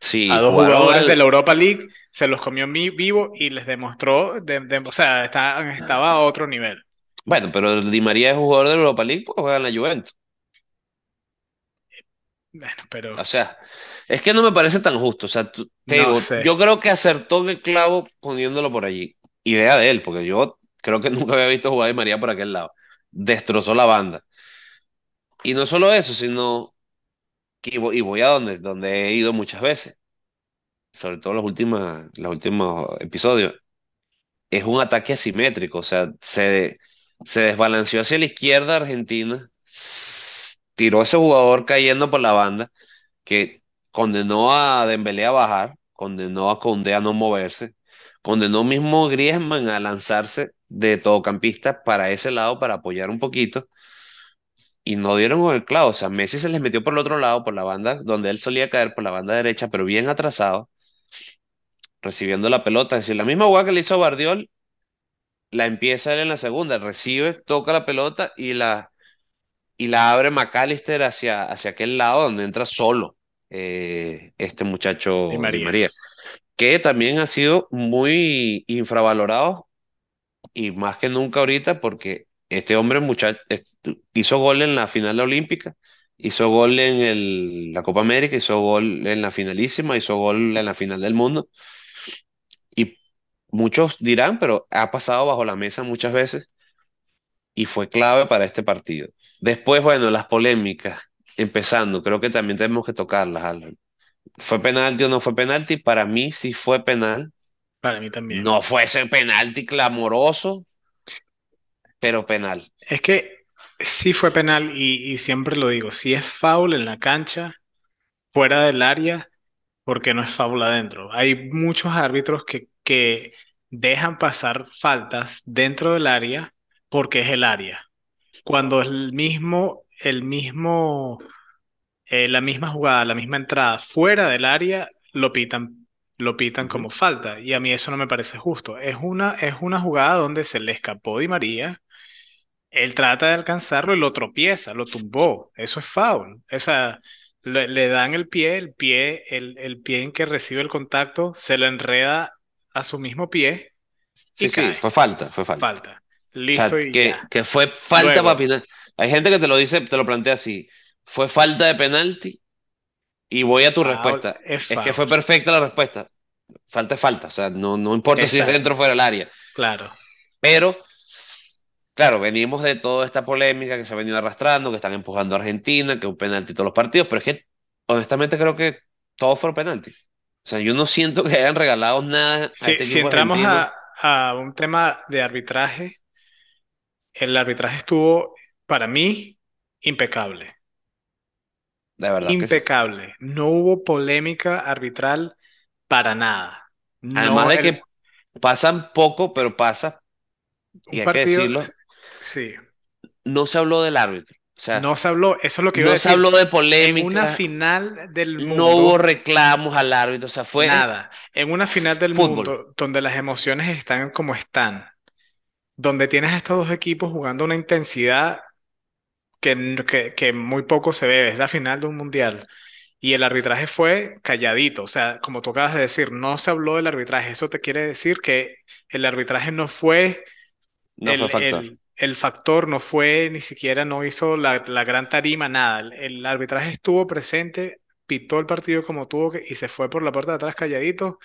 Sí, A dos jugadores de la Europa League se los comió mi- vivo y les demostró, de- de- o sea, está- estaba a otro nivel. Bueno, pero Di María es jugador de Europa League porque juega en la Juventus. Bueno, pero O sea, es que no me parece tan justo. O sea, tú- te no digo, sé. yo creo que acertó el clavo poniéndolo por allí. Idea de él, porque yo creo que nunca había visto jugar a Di María por aquel lado. Destrozó la banda. Y no solo eso, sino que y voy, y voy a donde, donde he ido muchas veces, sobre todo los últimos, los últimos episodios. Es un ataque asimétrico, o sea, se, se desbalanceó hacia la izquierda Argentina, tiró a ese jugador cayendo por la banda que condenó a Dembélé a bajar, condenó a Koundé a no moverse, condenó mismo Griezmann a lanzarse de todocampista para ese lado para apoyar un poquito y no dieron con el clavo, o sea, Messi se les metió por el otro lado, por la banda donde él solía caer, por la banda derecha, pero bien atrasado, recibiendo la pelota, es decir, la misma jugada que le hizo a Guardiol, la empieza él en la segunda, recibe, toca la pelota y la y la abre McAllister hacia, hacia aquel lado donde entra solo eh, este muchacho Di María. María, que también ha sido muy infravalorado y más que nunca ahorita porque este hombre muchacho, hizo gol en la final olímpica, hizo gol en el- la Copa América, hizo gol en la finalísima, hizo gol en la final del mundo y muchos dirán, pero ha pasado bajo la mesa muchas veces y fue clave para este partido. Después, bueno, las polémicas, empezando, creo que también tenemos que tocarlas, Alan. ¿Fue penalti o no fue penalti? Para mí sí fue penal. Para mí también. No fue ese penalti clamoroso, pero penal. Es que sí fue penal y, y siempre lo digo, si es foul en la cancha, fuera del área, porque no es foul adentro. Hay muchos árbitros que, que dejan pasar faltas dentro del área porque es el área. Cuando el mismo, el mismo, eh, la misma jugada, la misma entrada fuera del área, lo pitan, lo pitan como falta. Y a mí eso no me parece justo. Es una, es una jugada donde se le escapó Di María. Él trata de alcanzarlo y lo tropieza, lo tumbó. Eso es foul. O sea, le, le dan el pie, el pie, el, el pie en que recibe el contacto, se lo enreda a su mismo pie Sí, y sí, cae. fue falta, fue falta. Falta. O sea, Listo y que, ya. que fue falta para penal. Hay gente que te lo dice, te lo plantea así. Fue falta de penalti y voy a tu foul respuesta. es Es que fue perfecta la respuesta. Falta es falta. O sea, no, no importa si es dentro o fuera del área. claro. Pero Claro, venimos de toda esta polémica que se ha venido arrastrando, que están empujando a Argentina, que un penalti todos los partidos, pero es que honestamente creo que todos fueron penaltis. O sea, yo no siento que hayan regalado nada a Si, este si entramos a, a un tema de arbitraje, el arbitraje estuvo, para mí, impecable. De verdad que sí. Impecable. No hubo polémica arbitral para nada. Además de el, que pasan poco, pero pasa, y un hay que decirlo, sí, no se habló del árbitro. O sea, no se habló, eso es lo que iba a no se decir. habló de En una polémica, final del no hubo mundo, reclamos al árbitro. O sea, fue nada. En una final del fútbol. mundo donde las emociones están como están, donde tienes a estos dos equipos jugando una intensidad que, que, que muy poco se ve, es la final de un mundial. Y el arbitraje fue calladito, o sea, como tú acabas de decir, no se habló del arbitraje. Eso te quiere decir que el arbitraje no fue no fue factor. el, el factor no fue, ni siquiera no hizo la, la gran tarima, nada. El, el arbitraje estuvo presente, pitó el partido como tuvo que, y se fue por la puerta de atrás calladito.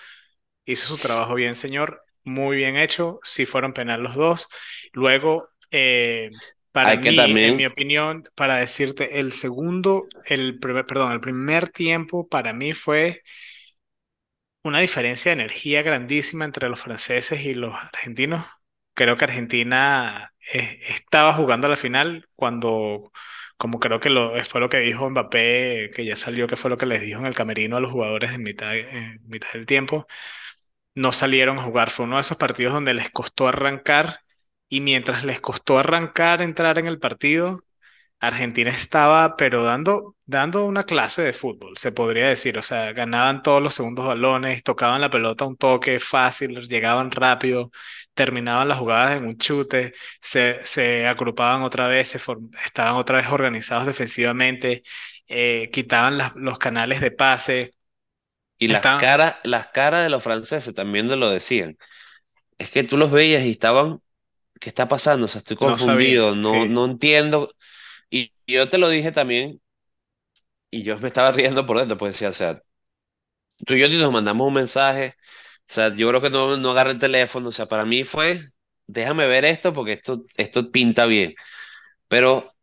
Hizo su trabajo bien, señor. Muy bien hecho. Sí fueron penal los dos. Luego, eh, para Hay que mí, en mi también, opinión, para decirte, el segundo, el primer, perdón, el primer tiempo para mí fue una diferencia de energía grandísima entre los franceses y los argentinos. Creo que Argentina eh, estaba jugando a la final cuando, como creo que lo, fue lo que dijo Mbappé, que ya salió, que fue lo que les dijo en el camerino a los jugadores en mitad, mitad del tiempo, no salieron a jugar. Fue uno de esos partidos donde les costó arrancar y mientras les costó arrancar, entrar en el partido, Argentina estaba, pero dando, dando una clase de fútbol, se podría decir. O sea, ganaban todos los segundos balones, tocaban la pelota un toque fácil, llegaban rápido, terminaban las jugadas en un chute, se, se agrupaban otra vez, se estaban otra vez organizados defensivamente, eh, quitaban las- los canales de pase, y las estaban, caras, las caras de los franceses también te lo decían. Es que tú los veías y estaban, ¿qué está pasando? O sea, estoy no confundido, no, sí. no entiendo. Y, yo te lo dije también, y yo me estaba riendo por dentro, pues decía, o sea, tú y yo nos mandamos un mensaje, o sea, yo creo que no, no agarré el teléfono, o sea, para mí fue, déjame ver esto porque esto, esto pinta bien. Pero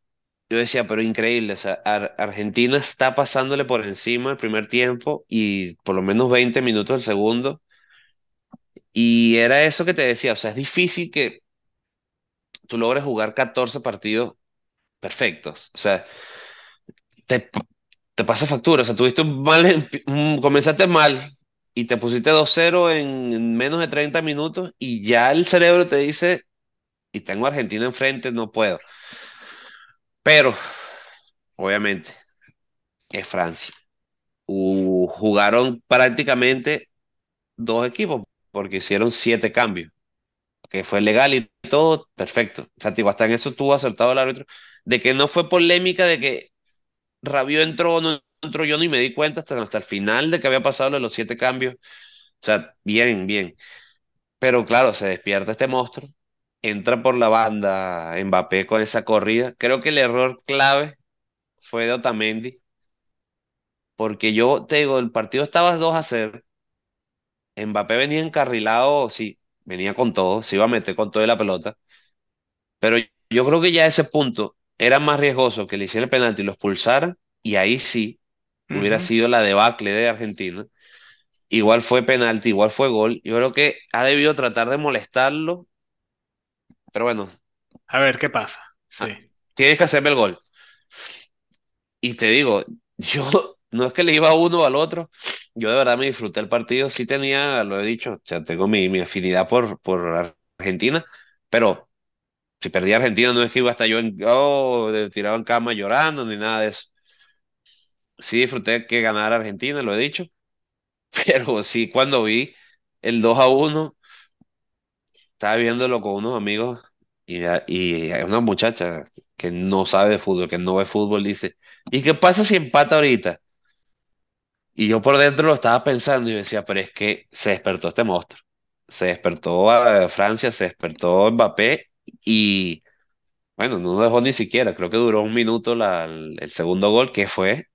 yo decía, pero increíble, o sea, Ar- Argentina está pasándole por encima el primer tiempo y por lo menos 20 minutos el segundo. Y era eso que te decía, o sea, es difícil que tú logres jugar 14 partidos perfectos. O sea, te, te pasa factura. O sea, tuviste mal, un- comenzaste mal y te pusiste dos cero en, en menos de 30 minutos y ya el cerebro te dice, y tengo a Argentina enfrente, no puedo. Pero, obviamente, es Francia. Jugaron prácticamente dos equipos porque hicieron siete cambios, que fue legal y todo perfecto. O hasta en eso tuvo acertado el árbitro, de que no fue polémica de que Rabiot entró o no entró, yo ni me di cuenta hasta, hasta el final de que había pasado los siete cambios. O sea, bien, bien. Pero claro, se despierta este monstruo, entra por la banda Mbappé con esa corrida. Creo que el error clave fue de Otamendi, porque yo te digo, el partido estaba 2 a 0. Mbappé venía encarrilado, sí, venía con todo, se iba a meter con toda la pelota. Pero yo creo que ya a ese punto era más riesgoso que le hiciera el penalti y lo expulsara, y ahí sí hubiera sido la debacle de Argentina. Igual fue penalti, igual fue gol. Yo creo que ha debido tratar de molestarlo, pero bueno, A ver qué pasa. Sí. ah, tienes que hacerme el gol. Y te digo, yo no es que le iba a uno o al otro, yo de verdad me disfruté el partido, sí tenía, lo he dicho, o sea, tengo mi, mi afinidad por, por Argentina, pero si perdía Argentina no es que iba hasta yo en, oh, tirado en cama llorando ni nada de eso. Sí disfruté que ganara Argentina, lo he dicho, pero sí cuando vi el 2 a uno estaba viéndolo con unos amigos y, y una muchacha que no sabe de fútbol, que no ve fútbol, dice, ¿y qué pasa si empata ahorita? Y yo por dentro lo estaba pensando y decía, pero es que se despertó este monstruo. Se despertó a Francia, se despertó Mbappé y bueno, no dejó ni siquiera, creo que duró un minuto el segundo gol, que fue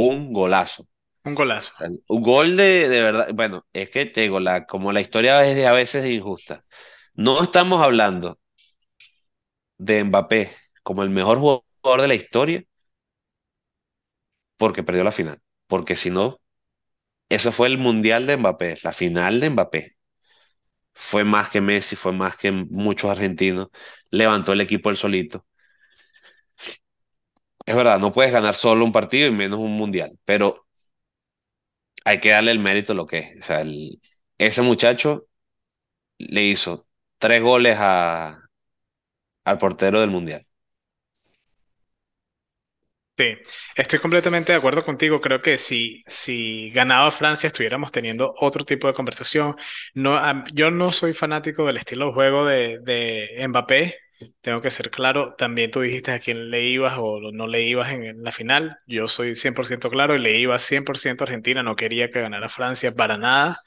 un golazo. Un golazo. O sea, un gol de, de verdad, bueno, es que te digo, la, como la historia es de, a veces injusta. No estamos hablando de Mbappé como el mejor jugador de la historia porque perdió la final. Porque si no, eso fue el mundial de Mbappé, la final de Mbappé. Fue más que Messi, fue más que muchos argentinos. Levantó el equipo él solito. Es verdad, no puedes ganar solo un partido y menos un mundial, pero hay que darle el mérito a lo que es. O sea, el- ese muchacho le hizo tres goles a, al portero del mundial. Sí, estoy completamente de acuerdo contigo. Creo que si, si ganaba Francia estuviéramos teniendo otro tipo de conversación. No, yo no soy fanático del estilo de juego de, de Mbappé. Tengo que ser claro. También tú dijiste a quién le ibas o no le ibas en, la final. Yo soy 100% claro y le iba 100% a Argentina. No quería que ganara Francia para nada,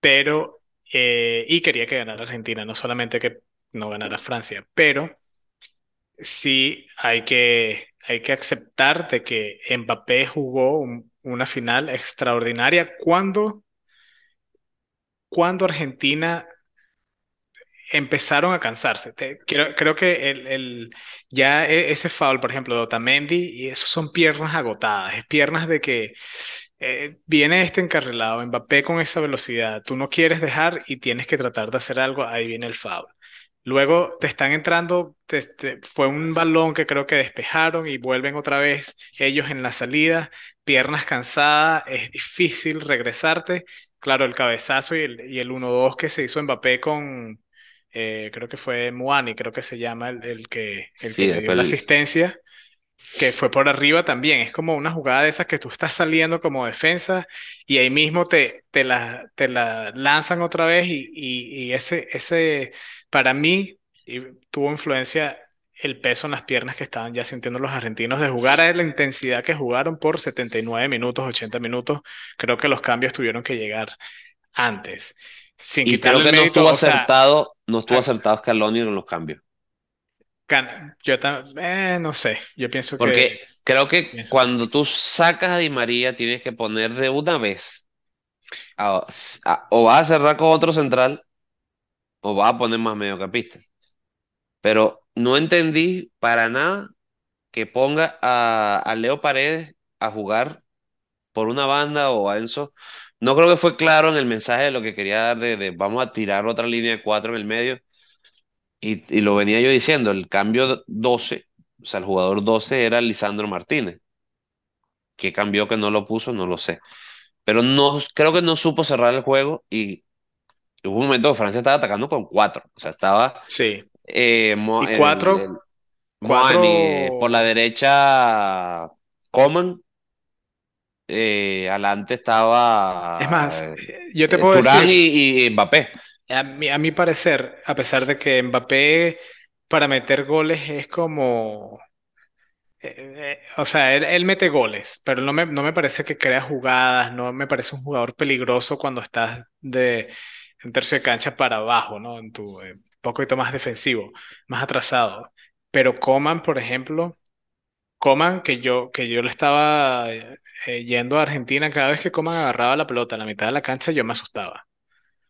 pero... eh, y quería que ganara Argentina, no solamente que no ganara Francia, pero sí hay que, hay que aceptar de que Mbappé jugó un- una final extraordinaria cuando, cuando Argentina empezaron a cansarse. Te- creo, creo que el, el- ya e- ese foul, por ejemplo, de Otamendi, y eso son piernas agotadas, es piernas de que eh, viene este encarrilado, Mbappé con esa velocidad, tú no quieres dejar y tienes que tratar de hacer algo, ahí viene el foul. Luego te están entrando, te- te- fue un balón que creo que despejaron y vuelven otra vez ellos en la salida, piernas cansadas, es difícil regresarte. Claro, el cabezazo y el, y el 1-2 que se hizo Mbappé con, eh, creo que fue Muani, creo que se llama el, el que, el que le dio la asistencia que fue por arriba también. Es como una jugada de esas que tú estás saliendo como defensa y ahí mismo te, te la, te la lanzan otra vez y, y, y ese, ese, para mí, y tuvo influencia el peso en las piernas que estaban ya sintiendo los argentinos de jugar a la intensidad que jugaron por 79 minutos, 80 minutos. Creo que los cambios tuvieron que llegar antes. Sin y creo que no estuvo sea, acertado, no estuvo a- acertado Scaloni en los cambios. yo también, no sé, yo pienso Porque que, creo que cuando tú sacas a Di María, tienes que poner de una vez. a- a- o vas a cerrar con otro central, o vas a poner más mediocampistas. Pero no entendí para nada que ponga a, a Leo Paredes a jugar por una banda o a Enzo. No creo que fue claro en el mensaje de lo que quería dar de, de vamos a tirar otra línea de cuatro en el medio. Y, y lo venía yo diciendo, el cambio 12, o sea, el jugador 12 era Lisandro Martínez. ¿Qué cambió que no lo puso? No lo sé. Pero no, creo que no supo cerrar el juego y hubo un momento que Francia estaba atacando con cuatro. O sea, estaba Sí. eh, Mo- Y el, el cuatro, Moani, eh, por la cuatro, derecha Coman, eh, adelante es estaba más, eh, eh, yo te eh, puedo Turán decir, y, y Mbappé. a mi, a mi parecer, a pesar de que Mbappé para meter goles es como, eh, eh, o sea, él, él mete goles, pero no me, no me parece que crea jugadas, no me parece un jugador peligroso cuando estás de un tercio de cancha para abajo, ¿no? En tu, eh, un poquito más defensivo, más atrasado. Pero Coman, por ejemplo, Coman, que yo, que yo le estaba eh, eh, yendo a Argentina, cada vez que Coman agarraba la pelota a la mitad de la cancha, yo me asustaba.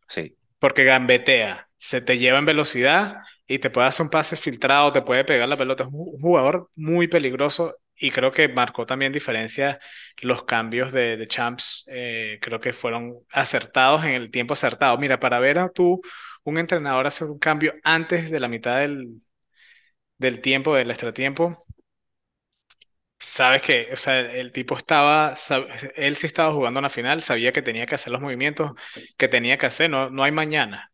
Sí. Porque gambetea, se te lleva en velocidad y te puede hacer un pase filtrado, te puede pegar la pelota. Es un un jugador muy peligroso y creo que marcó también diferencia los cambios de, de Champs. eh, creo que fueron acertados en el tiempo acertado. Mira, para ver a tú, un entrenador hacer un cambio antes de la mitad del, del tiempo, del extratiempo Sabes que, o sea, el tipo estaba, él sí estaba jugando una final, sabía que tenía que hacer los movimientos que tenía que hacer, no, no hay mañana.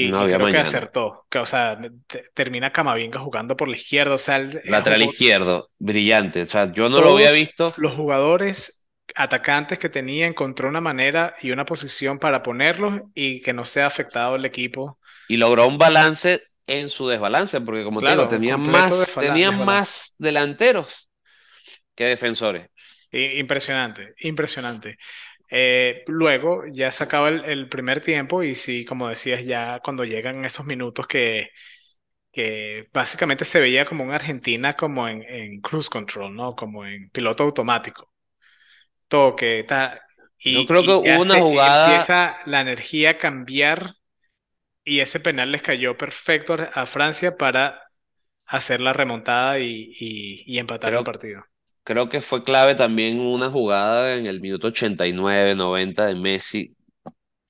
No Y, y había creo que mañana. acertó, que, o sea, te- termina Camavinga jugando por la izquierda, o sea, eh, Lateral jugó izquierdo, brillante. O sea, yo no lo había todos visto los jugadores atacantes que tenía, encontró una manera y una posición para ponerlos y que no sea afectado el equipo. y logró un balance en su desbalance, porque como te digo, Claro, tenía más, tenía más delanteros defensores. Impresionante, impresionante. Eh, luego ya se acaba el, el primer tiempo y sí, como decías, ya cuando llegan esos minutos que, que básicamente se veía como una Argentina como en, en cruise control, ¿no? Como en piloto automático. Toque, tal. Yo Y, creo que hubo una se jugada, empieza la energía a cambiar y ese penal les cayó perfecto a Francia para hacer la remontada y, y, y empatar el partido. Creo que fue clave también una jugada en el minuto 89, 90 de Messi,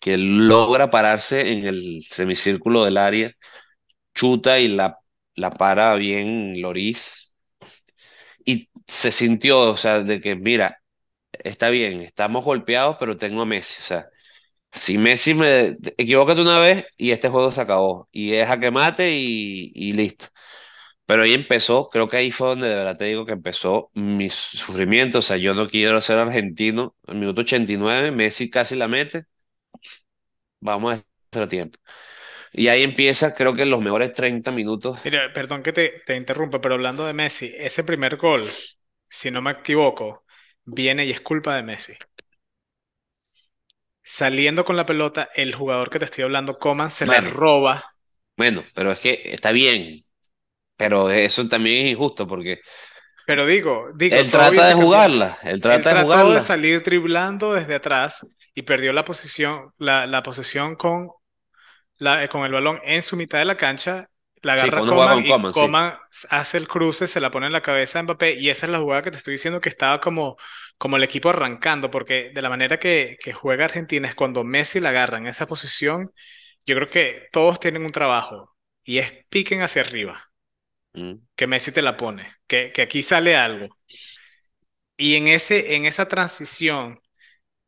que logra pararse en el semicírculo del área, chuta y la, la para bien Loris. Y se sintió, o sea, de que, mira, está bien, estamos golpeados, pero tengo a Messi. O sea, si Messi me equivócate una vez y este juego se acabó. Y deja que mate y, y listo. Pero ahí empezó, creo que ahí fue donde de verdad te digo que empezó mi sufrimiento. O sea, yo no quiero ser argentino. Al minuto 89, Messi casi la mete. Vamos a hacer tiempo. Y ahí empieza, creo que en los mejores 30 minutos. Mira, perdón que te, te interrumpa, pero hablando de Messi, ese primer gol, si no me equivoco, viene y es culpa de Messi. Saliendo con la pelota, el jugador que te estoy hablando, Coman, se la Bueno, roba Bueno, pero es que está bien, pero eso también es injusto porque Pero digo, digo, él trata de jugarla, él Él trata de trató de salir driblando desde atrás y perdió la posición, la, la posesión con, la, con el balón en su mitad de la cancha. La Sí, agarra juega Coman con y Coman, sí. Coman hace el cruce, se la pone en la cabeza de Mbappé y esa es la jugada que te estoy diciendo que estaba como, como el equipo arrancando, porque de la manera que, que juega Argentina es cuando Messi la agarra en esa posición, yo creo que todos tienen un trabajo y es piquen hacia arriba, Mm. que Messi te la pone, que, que aquí sale algo. Y en ese, en esa transición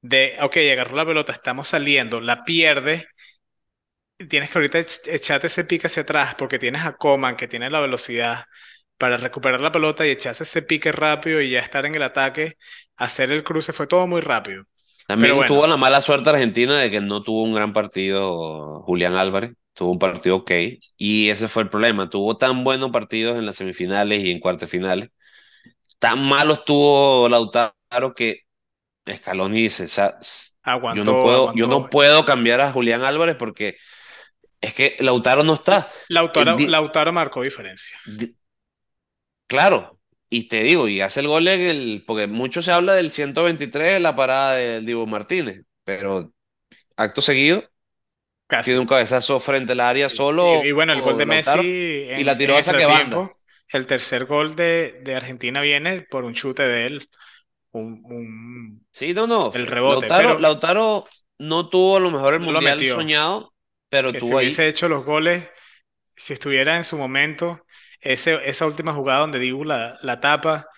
de, ok, agarró la pelota, estamos saliendo, la pierde, tienes que ahorita ech- echarte ese pique hacia atrás porque tienes a Coman que tiene la velocidad para recuperar la pelota y echarse ese pique rápido y ya estar en el ataque, hacer el cruce, fue todo muy rápido. También tuvo la mala suerte Argentina de que no tuvo un gran partido Julián Álvarez, tuvo un partido ok, y ese fue el problema, tuvo tan buenos partidos en las semifinales y en cuartos finales, tan malos tuvo Lautaro que Scaloni dice, o sea, yo no aguantó, puedo, yo no puedo cambiar a Julián Álvarez porque es que Lautaro no está. Lautaro, di- Lautaro marcó diferencia, di- claro, y te digo, y hace el gol en el, porque mucho se habla del 123 de la parada del Dibu Martínez, pero acto seguido tiene casi. un cabezazo frente al área y- solo y bueno, el gol de Messi y la tiró a saque banda. el tercer gol de, de Argentina viene por un chute de él, un, un- Sí, no, no. el rebote, Lautaro, pero Lautaro no tuvo a lo mejor el no mundial metió. soñado, pero Que si tuvo ahí. hubiese hecho los goles, si estuviera en su momento, ese, esa última jugada donde Dibu la, la tapa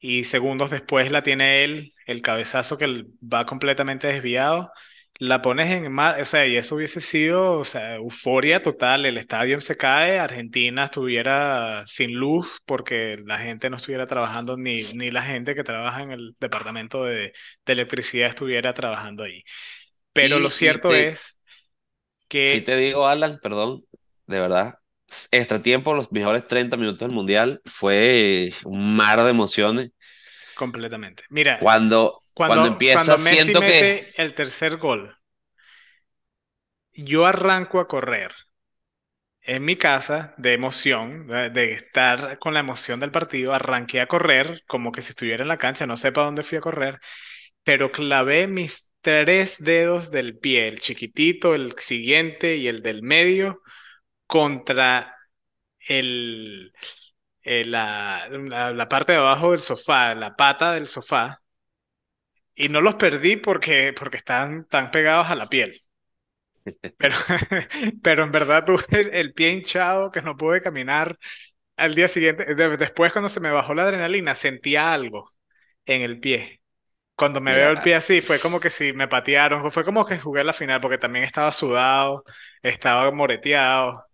y segundos después la tiene él, el cabezazo que va completamente desviado, la pones en mar, o sea, y eso hubiese sido, o sea, euforia total, el estadio se cae, Argentina estuviera sin luz porque la gente no estuviera trabajando, ni, ni la gente que trabaja en el departamento de, de electricidad estuviera trabajando ahí. Pero lo Y, cierto te, es que te digo, Alan, perdón, de verdad, extra tiempo, los mejores 30 minutos del mundial, fue un mar de emociones. completamente. Mira, Cuando, cuando cuando, cuando empieza, Messi siento que, mete el tercer gol, yo arranco a correr en mi casa de emoción, de, estar con la emoción del partido, arranqué a correr como que si estuviera en la cancha, no sé para dónde fui a correr, pero clavé mis tres dedos del pie, el chiquitito, el siguiente y el del medio, contra el, el- la, la la parte de abajo del sofá, la pata del sofá Y no los perdí porque, porque están tan pegados a la piel. Pero, pero en verdad tuve el, el pie hinchado que no pude caminar al día siguiente. De- después, cuando se me bajó la adrenalina, sentía algo en el pie. Cuando me veo el pie así, fue como que si me patearon. Fue como que jugué la final porque también estaba sudado, estaba moreteado.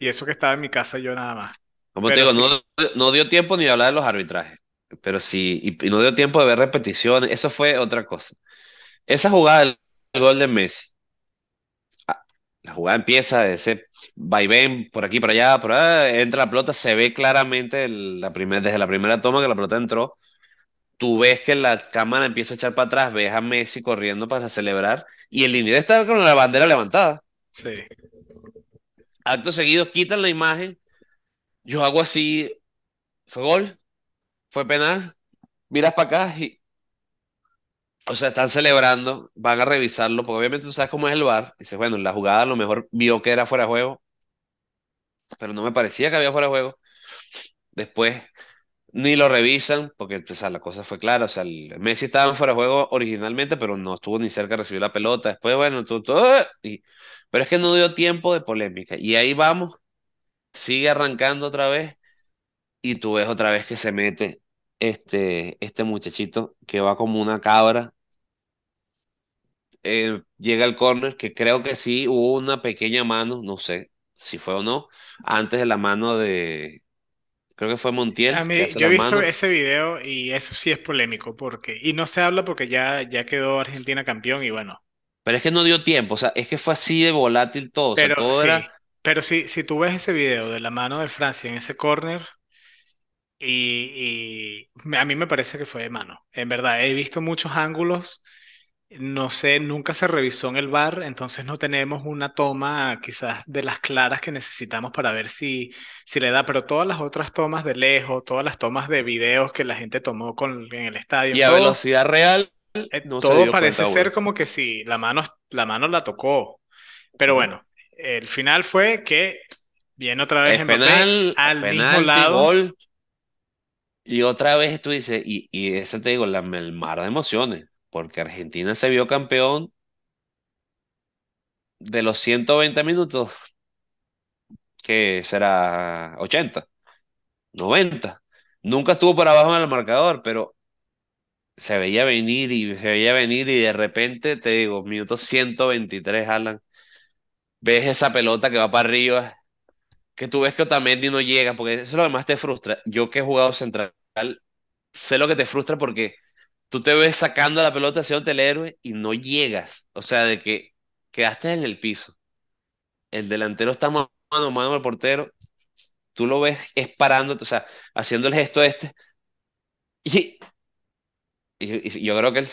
Y eso que estaba en mi casa yo nada más. como te digo, no, sí, no dio tiempo ni de hablar de los arbitrajes, pero sí, y, y no dio tiempo de ver repeticiones, eso fue otra cosa. Esa jugada del gol de Messi. ah, La jugada empieza, ese vaivén por aquí, por allá, por allá, entra la pelota, se ve claramente el- la primer- desde la primera toma que la pelota entró. Tú ves que la cámara empieza a echar para atrás, ves a Messi corriendo para celebrar y el Linier está con la bandera levantada. sí. Acto seguido quitan la imagen, yo hago así, fue gol, fue penal, miras para acá y, o sea, están celebrando, van a revisarlo, porque obviamente tú sabes cómo es el VAR. Dices, bueno, la jugada a lo mejor vio que era fuera de juego, pero no me parecía que había fuera de juego. Después ni lo revisan, porque o la cosa fue clara. O sea, el Messi estaba en fuera de juego originalmente, pero no estuvo ni cerca de recibir la pelota. Después, bueno, todo, todo, y, pero es que no dio tiempo de polémica. Y ahí vamos, sigue arrancando otra vez, y tú ves otra vez que se mete este, este muchachito que va como una cabra. eh, llega al córner, que creo que sí hubo una pequeña mano, no sé si fue o no, antes de la mano de, creo que fue A Montiel que mí, yo he visto mano. ese video y eso sí es polémico porque, y no se habla porque ya, ya quedó Argentina campeón y bueno, Pero es que no dio tiempo, o sea, es que fue así de volátil todo, o sea, pero todo sí, era, pero sí, si tú ves ese video de la mano de Francia en ese corner y, y a mí me parece que fue de mano, en verdad, he visto muchos ángulos No sé, nunca se revisó en el bar, entonces no tenemos una toma quizás de las claras que necesitamos para ver si, si le da, pero todas las otras tomas de lejos, todas las tomas de videos que la gente tomó con, en el estadio, Y a todo, velocidad real eh, no todo parece ser como que sí, la mano, la mano la tocó. Pero bueno, el final fue que viene otra vez Mbappé penal, al mismo penalti, lado. gol. Y otra vez tú dices, y, y eso te digo, la, el mar de emociones, porque Argentina se vio campeón de los 120 minutos, que será 80, 90. Nunca estuvo por abajo en el marcador, pero se veía venir y se veía venir y de repente, te digo, minuto 123, Alan, ves esa pelota que va para arriba, que tú ves que Otamendi no llega, porque eso es lo que más te frustra. Yo que he jugado central, sé lo que te frustra porque tú te ves sacando la pelota haciéndote el héroe y no llegas. O sea, de que quedaste en el piso. El delantero está mano a mano el portero. Tú lo ves es parándote, o sea, haciendo el gesto este. Y, y- yo creo que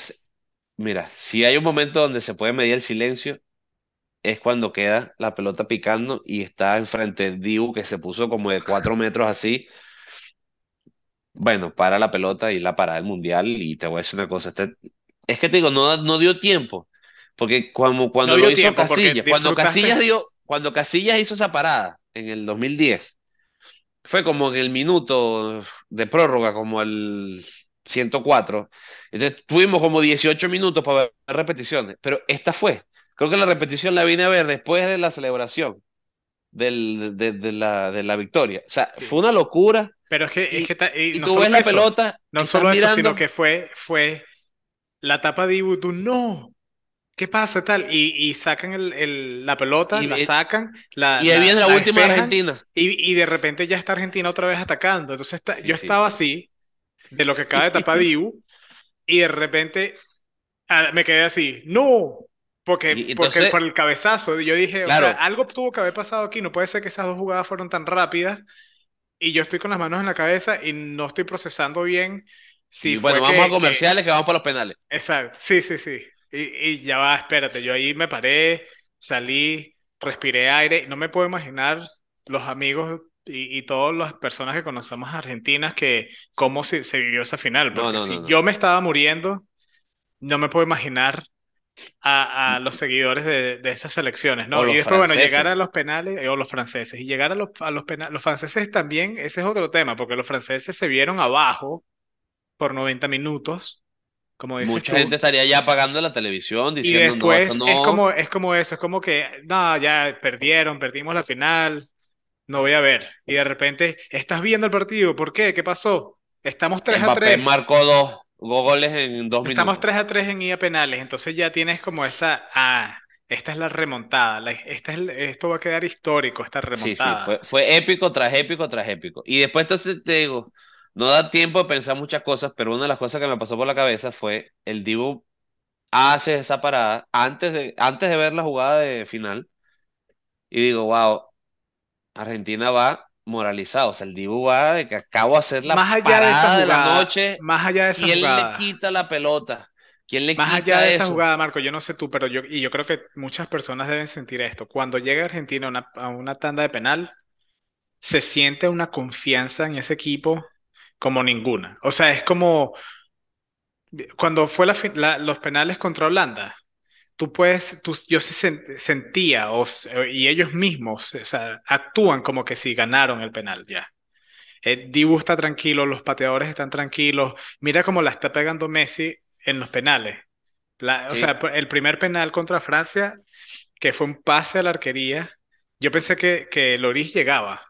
mira, si hay un momento donde se puede medir el silencio, es cuando queda la pelota picando y está enfrente de Dibu, que se puso como de cuatro metros así. Bueno, para la pelota y la parada del mundial. Y te voy a decir una cosa, este- es que te digo, no, no dio tiempo. Porque cuando, No cuando lo hizo Casillas, cuando Casillas dio, cuando Casillas hizo esa parada en el 2010, fue como en el minuto de prórroga, como el 104. Entonces tuvimos como 18 minutos para ver repeticiones. Pero esta fue. Creo que la repetición la vine a ver después de la celebración del- de, de la, de la victoria. O sea, Sí. fue una locura. Pero es que, es que ta- y y no tú ves la eso, pelota, no solo eso, sino que fue, fue la tapa de Dibu, tú no. ¿Qué pasa tal? Y, y sacan el, el- la pelota, Y, la sacan, la, y ahí la, viene la la última de despejan Argentina. y, y de repente ya está Argentina otra vez atacando. Entonces está- Sí, yo sí, estaba sí. así, de lo que acaba de tapar Dibu, y de repente ah, me quedé así, no, porque, Y porque entonces, por el cabezazo, yo dije, o sea, claro, algo tuvo que haber pasado aquí, no puede ser que esas dos jugadas fueron tan rápidas, y yo estoy con las manos en la cabeza y no estoy procesando bien si y bueno, vamos a que, que comerciales que vamos para los penales. Exacto, sí, sí, sí. Y, y ya va, espérate, yo ahí me paré, salí, respiré aire, no me puedo imaginar los amigos y, y todas las personas que conocemos argentinas que cómo se, se vivió esa final, porque no, no, si no. yo me estaba muriendo, no me puedo imaginar a, a los seguidores de, de esas selecciones, ¿no? Y después, bueno, llegar a los penales, eh, o los franceses, y llegar a los, a los penales, los franceses también, ese es otro tema, porque los franceses se vieron abajo por 90 minutos, como dices Mucha gente estaría ya apagando la televisión Y diciendo, no, esto después es no. como, es como eso, es como que, no, ya perdieron, perdimos la final, no voy a ver. Y de repente, ¿estás viendo el partido? ¿Por qué? ¿Qué pasó? Estamos 3 a Mbappé 3, marcó goles en dos estamos minutos. 3 a 3 en ida penales, entonces ya tienes como esa, ah, esta es la remontada, la- esta es, esto va a quedar histórico, esta Sí, sí, remontada. fue, fue épico tras épico tras épico. Y después entonces te digo, no da tiempo de pensar muchas cosas, pero una de las cosas que me pasó por la cabeza fue el Dibu hace esa parada antes de, antes de ver la jugada de final y digo, wow, Argentina va moralizado, o sea, el Dibu va de que acabo de hacer la Más allá de esa parada de la jugada, noche, más allá de esa ¿quién le jugada. quita la pelota? ¿Quién le Más allá de esa jugada, Marco, yo no sé tú, pero yo, y yo creo que muchas personas deben sentir esto. Cuando llega Argentina a una, a una tanda de penal, se siente una confianza en ese equipo como ninguna. O sea, es como cuando fue la la- los penales contra Holanda. Tú puedes, tú, yo se sen- sentía, o, s- y ellos mismos, o sea, actúan como que si ganaron el penal ya. El Dibu está tranquilo, los pateadores están tranquilos. Mira cómo la está pegando Messi en los penales. La- o sea, Sí, el primer penal contra Francia, que fue un pase a la arquería, yo pensé que, que Loris llegaba.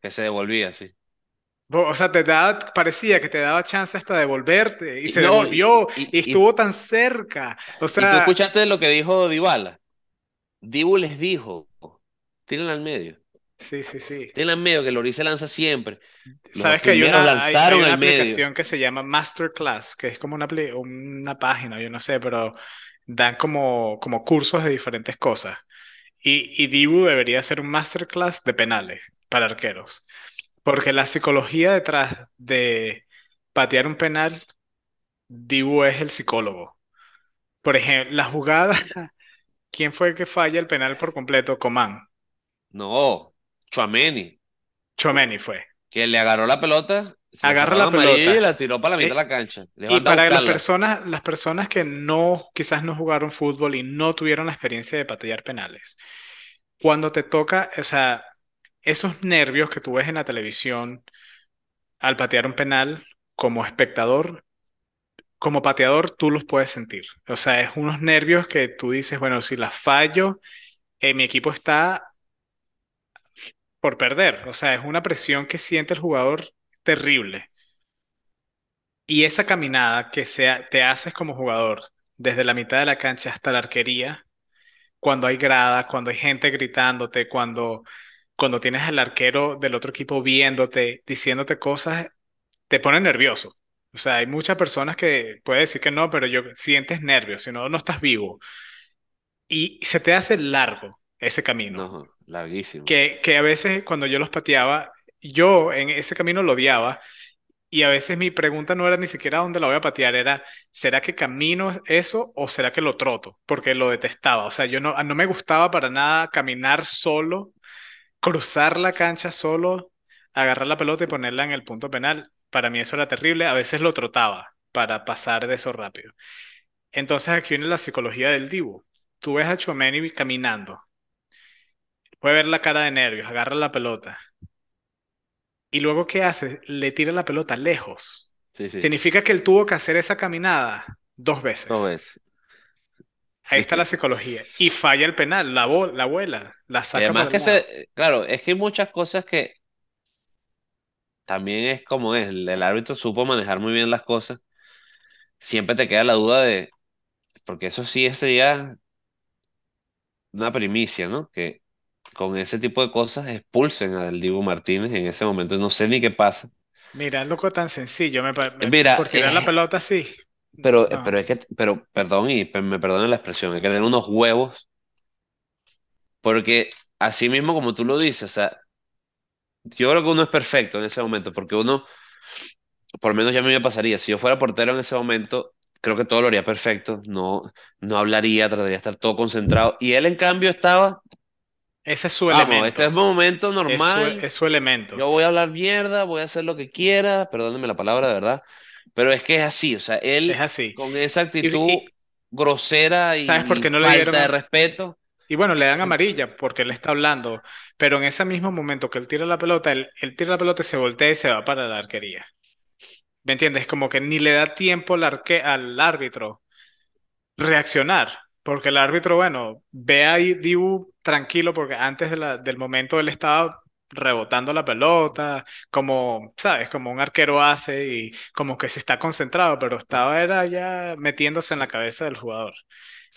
que se devolvía, sí. O sea, te daba, parecía que te daba chance hasta de devolverte y Y, se no, y, devolvió y, y y, estuvo tan cerca. O y tú sea, escuchaste lo que dijo Dybala. Dibu les dijo, tírenla al medio, sí, sí, sí. tírenla al medio, que Loris se lanza siempre. Los Sabes que hay una, hay, hay lanzaron una al medio. aplicación que se llama Masterclass, que es como una, una página, yo no sé, pero dan como, como cursos de diferentes cosas. Y, y Dibu debería ser un masterclass de penales para arqueros. Porque la psicología detrás de patear un penal, Dibu es el psicólogo. Por ejemplo, la jugada, ¿quién fue el que falla el penal por completo? Coman. No, Chouameni, Chomeni fue. que le agarró la pelota, se Agarra la amarilla y pelota. la tiró para la mitad Eh, de la cancha. Le Y para las personas, las personas que no, quizás no jugaron fútbol y no tuvieron la experiencia de patear penales, cuando te toca, o sea, esos nervios que tú ves en la televisión al patear un penal, como espectador, como pateador, tú los puedes sentir. O sea, es unos nervios que tú dices, bueno, si la fallo, eh, mi equipo está por perder. O sea, es una presión que siente el jugador terrible. Y esa caminada que te haces como jugador, desde la mitad de la cancha hasta la arquería, cuando hay gradas, cuando hay gente gritándote, cuando, cuando tienes al arquero del otro equipo viéndote, diciéndote cosas, te pone nervioso. O sea, hay muchas personas que puede decir que no, pero yo sientes nervios, si no, no estás vivo. Y se te hace largo ese camino. No, larguísimo. Que, que a veces cuando yo los pateaba, yo en ese camino lo odiaba. Y a veces mi pregunta no era ni siquiera dónde la voy a patear, era, ¿será que camino eso o será que lo troto? Porque lo detestaba. O sea, yo no, no me gustaba para nada caminar solo, cruzar la cancha solo, agarrar la pelota y ponerla en el punto penal. Para mí eso era terrible. A veces lo trotaba para pasar de eso rápido. Entonces aquí viene la psicología del Dibu. Tú ves a Tchouaméni caminando, puede ver la cara de nervios, agarra la pelota. Y luego, ¿qué hace? Le tira la pelota lejos. Sí, sí, Significa que él tuvo que hacer esa caminada dos veces. dos veces. Ahí está la psicología. Y falla el penal, la, la vuela, la Y saca además por que se, claro, es que hay muchas cosas que también es como es, el, el árbitro supo manejar muy bien las cosas. Siempre te queda la duda de, porque eso sí sería una primicia, ¿no? Que con ese tipo de cosas expulsen al Dibu Martínez en ese momento. No sé ni qué pasa. Mira, loco tan sencillo. me me- Mira, por tirar la eh, pelota así. Pero, No. pero es que, pero, perdón, y me perdonen la expresión, hay que tener unos huevos, porque así mismo como tú lo dices, o sea, yo creo que uno es perfecto en ese momento, porque uno, por lo menos ya a mí me pasaría, si yo fuera portero en ese momento, creo que todo lo haría perfecto, no, no hablaría, trataría de estar todo concentrado, y él en cambio estaba, Ese es su vamos, este es elemento. momento Es su, normal, es su elemento. yo voy a hablar mierda, voy a hacer lo que quiera, perdónenme la palabra, de verdad, pero es que es así, o sea, Es él así. con esa Y, actitud y- grosera ¿sabes por qué y no le dieron? falta de respeto, Y bueno, le dan amarilla porque él está hablando. Pero en ese mismo momento que él tira la pelota, él, él tira la pelota y se voltea y se va para la arquería. ¿Me entiendes? Como que ni le da tiempo al, arque- al árbitro reaccionar. Porque el árbitro, bueno, ve a Di- Dibu tranquilo porque antes de la- del momento él estaba rebotando la pelota, como, ¿sabes? Como un arquero hace y como que se está concentrado, pero estaba era ya metiéndose en la cabeza del jugador.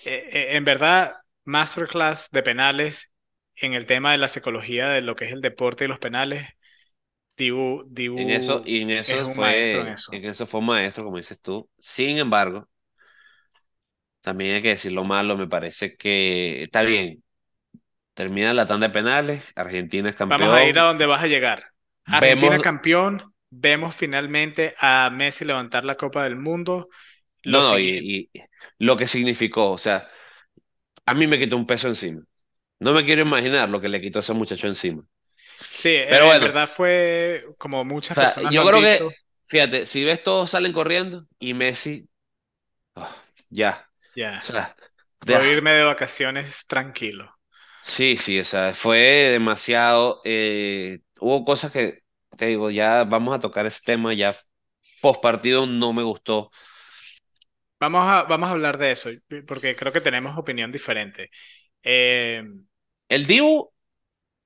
Eh, eh, en verdad, masterclass de penales en el tema de la psicología de lo que es el deporte y los penales, Dibu, En eso, Dibu y en es eso un maestro en fue, eso. en eso fue un maestro, como dices tú. Sin embargo, también hay que decir lo malo, me parece que está bien. Termina la tanda de penales, Argentina es Vamos a ir a campeón. donde vas a llegar. Argentina Vemos, campeón, vemos finalmente a Messi levantar la Copa del Mundo. Lo no, no, y, y lo que significó, o sea, a mí me quitó un peso encima. No me quiero imaginar lo que le quitó a ese muchacho encima. sí, Pero en, en bueno, verdad fue como o muchas sea, personas yo creo que, fíjate, si ves todos salen corriendo y Messi, ah, ya, o ya, sea, puedo ya. irme de vacaciones tranquilo. Sí, sí, o sea, fue demasiado. eh, hubo cosas que, te digo, ya vamos a tocar ese tema, ya post partido no me gustó. Vamos a, vamos a hablar de eso, porque creo que tenemos opinión diferente. Eh, El Dibu,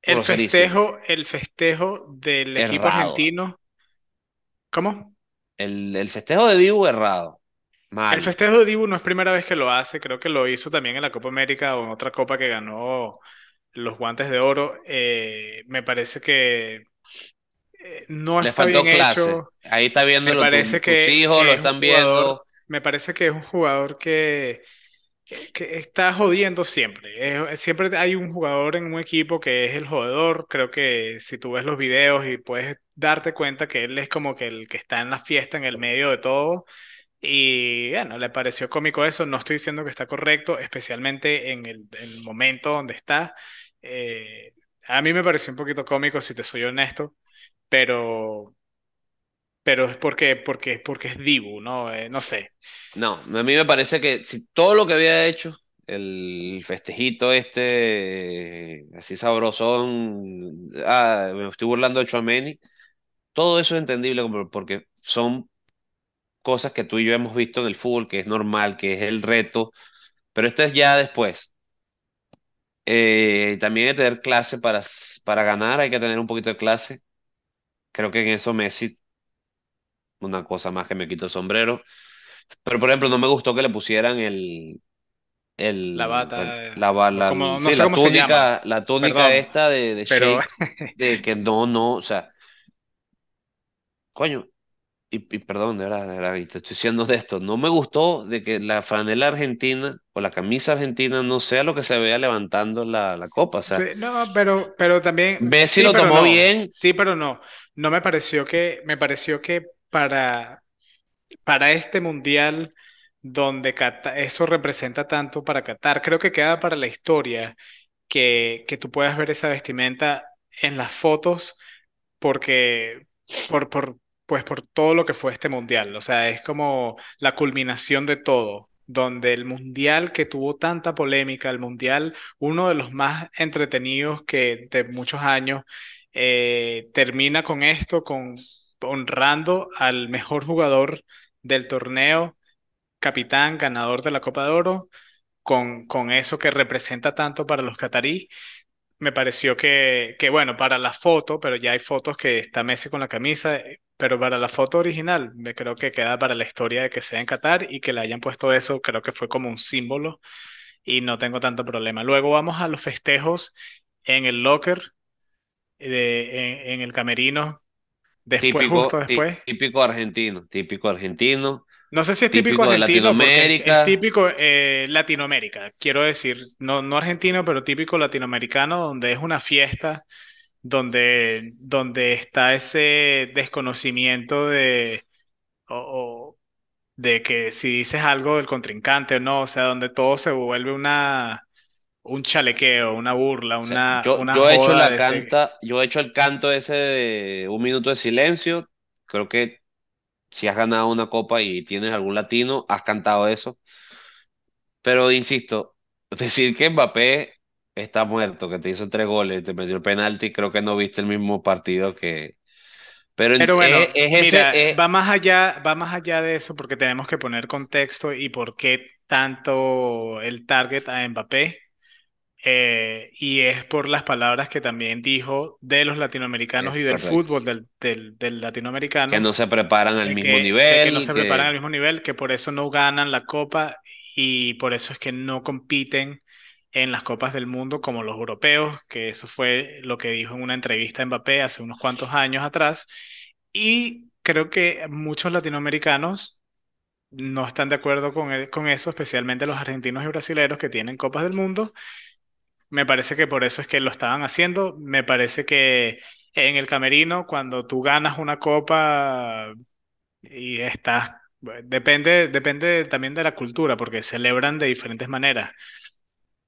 el groserísimo, festejo, el festejo del equipo errado. argentino, ¿cómo? El, el festejo de Dibu, errado. El festejo de Dibu no es primera vez que lo hace, creo que lo hizo también en la Copa América o en otra copa que ganó los guantes de oro. Eh, me parece que eh, no Le está bien clase. hecho. Ahí está Me viéndolo, tu- parece tus que, hijos que lo están jugador, viendo. me parece que es un jugador que, que que está jodiendo siempre. Es- siempre hay un jugador en un equipo que es el jodedor. Creo que si tú ves los videos y puedes darte cuenta que él es como que el que está en la fiesta, en el medio de todo Y bueno, le pareció cómico eso. No estoy diciendo que está correcto, especialmente en el, el momento donde está. Eh, a mí me pareció un poquito cómico, si te soy honesto, pero, pero es porque, porque, porque es Dibu, ¿no? Eh, no sé. No, a mí me parece que si todo lo que había hecho, el festejito este, así sabrosón, ah, me estoy burlando de Tchouaméni, todo eso es entendible porque son cosas que tú y yo hemos visto en el fútbol, que es normal, que es el reto, pero esto es ya después. Eh, también hay que tener clase para, para ganar, hay que tener un poquito de clase. Creo que en eso Messi, una cosa más que me quito el sombrero. Pero por ejemplo, no me gustó que le pusieran el, La el, el- bata, la, ba- o la- como, no sí, sé la cómo se llama, túnica, la túnica perdón, esta de, de pero de que no, no, o sea, coño, y, y perdón, de verdad, de verdad, y te estoy diciendo de esto, no me gustó de que la franela argentina o la camisa argentina no sea lo que se vea levantando la, la copa, o sea, Pe- No, pero, pero también, Messi sí, lo tomó no, bien, sí, pero no. No me pareció que, me pareció que para, para este mundial donde eso representa tanto para Qatar, creo que queda para la historia que, que tú puedas ver esa vestimenta en las fotos porque por, por, pues por todo lo que fue este mundial. O sea, es como la culminación de todo, donde el mundial que tuvo tanta polémica, el mundial, uno de los más entretenidos que de muchos años, eh, termina con esto, con honrando al mejor jugador del torneo, capitán, ganador de la Copa de Oro. Con, con eso que representa tanto para los catarí me pareció que, que, bueno, para la foto, pero ya hay fotos que está Messi con la camisa, eh, pero para la foto original, me creo que queda para la historia de que sea en Qatar y que le hayan puesto eso, creo que fue como un símbolo y no tengo tanto problema. Luego vamos a los festejos en el locker, de, en, en el camerino, después, justo típico, tí- después. típico argentino, típico argentino, No sé si es típico argentino, porque es, es Latinoamérica, típico eh, Latinoamérica, quiero decir, no, no argentino, pero típico latinoamericano, donde es una fiesta donde, donde está ese desconocimiento de, o, o de que si dices algo del contrincante o no, o sea, donde todo se vuelve una, un chalequeo, una burla, O sea, una, yo, una yo he hecho la ese... canta, yo he hecho el canto ese de un minuto de silencio. Creo que si has ganado una copa y tienes algún latino, has cantado eso. Pero insisto, decir que Mbappé está muerto, que te hizo tres goles, te metió el penalti, creo que no viste el mismo partido que. Pero Pero bueno, es mira, es- va más allá, va más allá de eso porque tenemos que poner contexto y por qué tanto el target a Mbappé. Eh, y es por las palabras que también dijo de los latinoamericanos es y del correcto. fútbol del, del, del Que latinoamericano, no se preparan al mismo que, de que no nivel, se preparan al que mismo nivel, que por eso no ganan la copa y por eso es que no compiten en las copas del mundo como los europeos, que eso fue lo que dijo en una entrevista a Mbappé hace unos cuantos años atrás. Y creo que muchos latinoamericanos no están de acuerdo con, e- con eso, especialmente los argentinos y brasileños que tienen copas del mundo me parece que por eso es que lo estaban haciendo. Me parece que en el camerino, cuando tú ganas una copa y estás, depende, depende también de la cultura, porque celebran de diferentes maneras.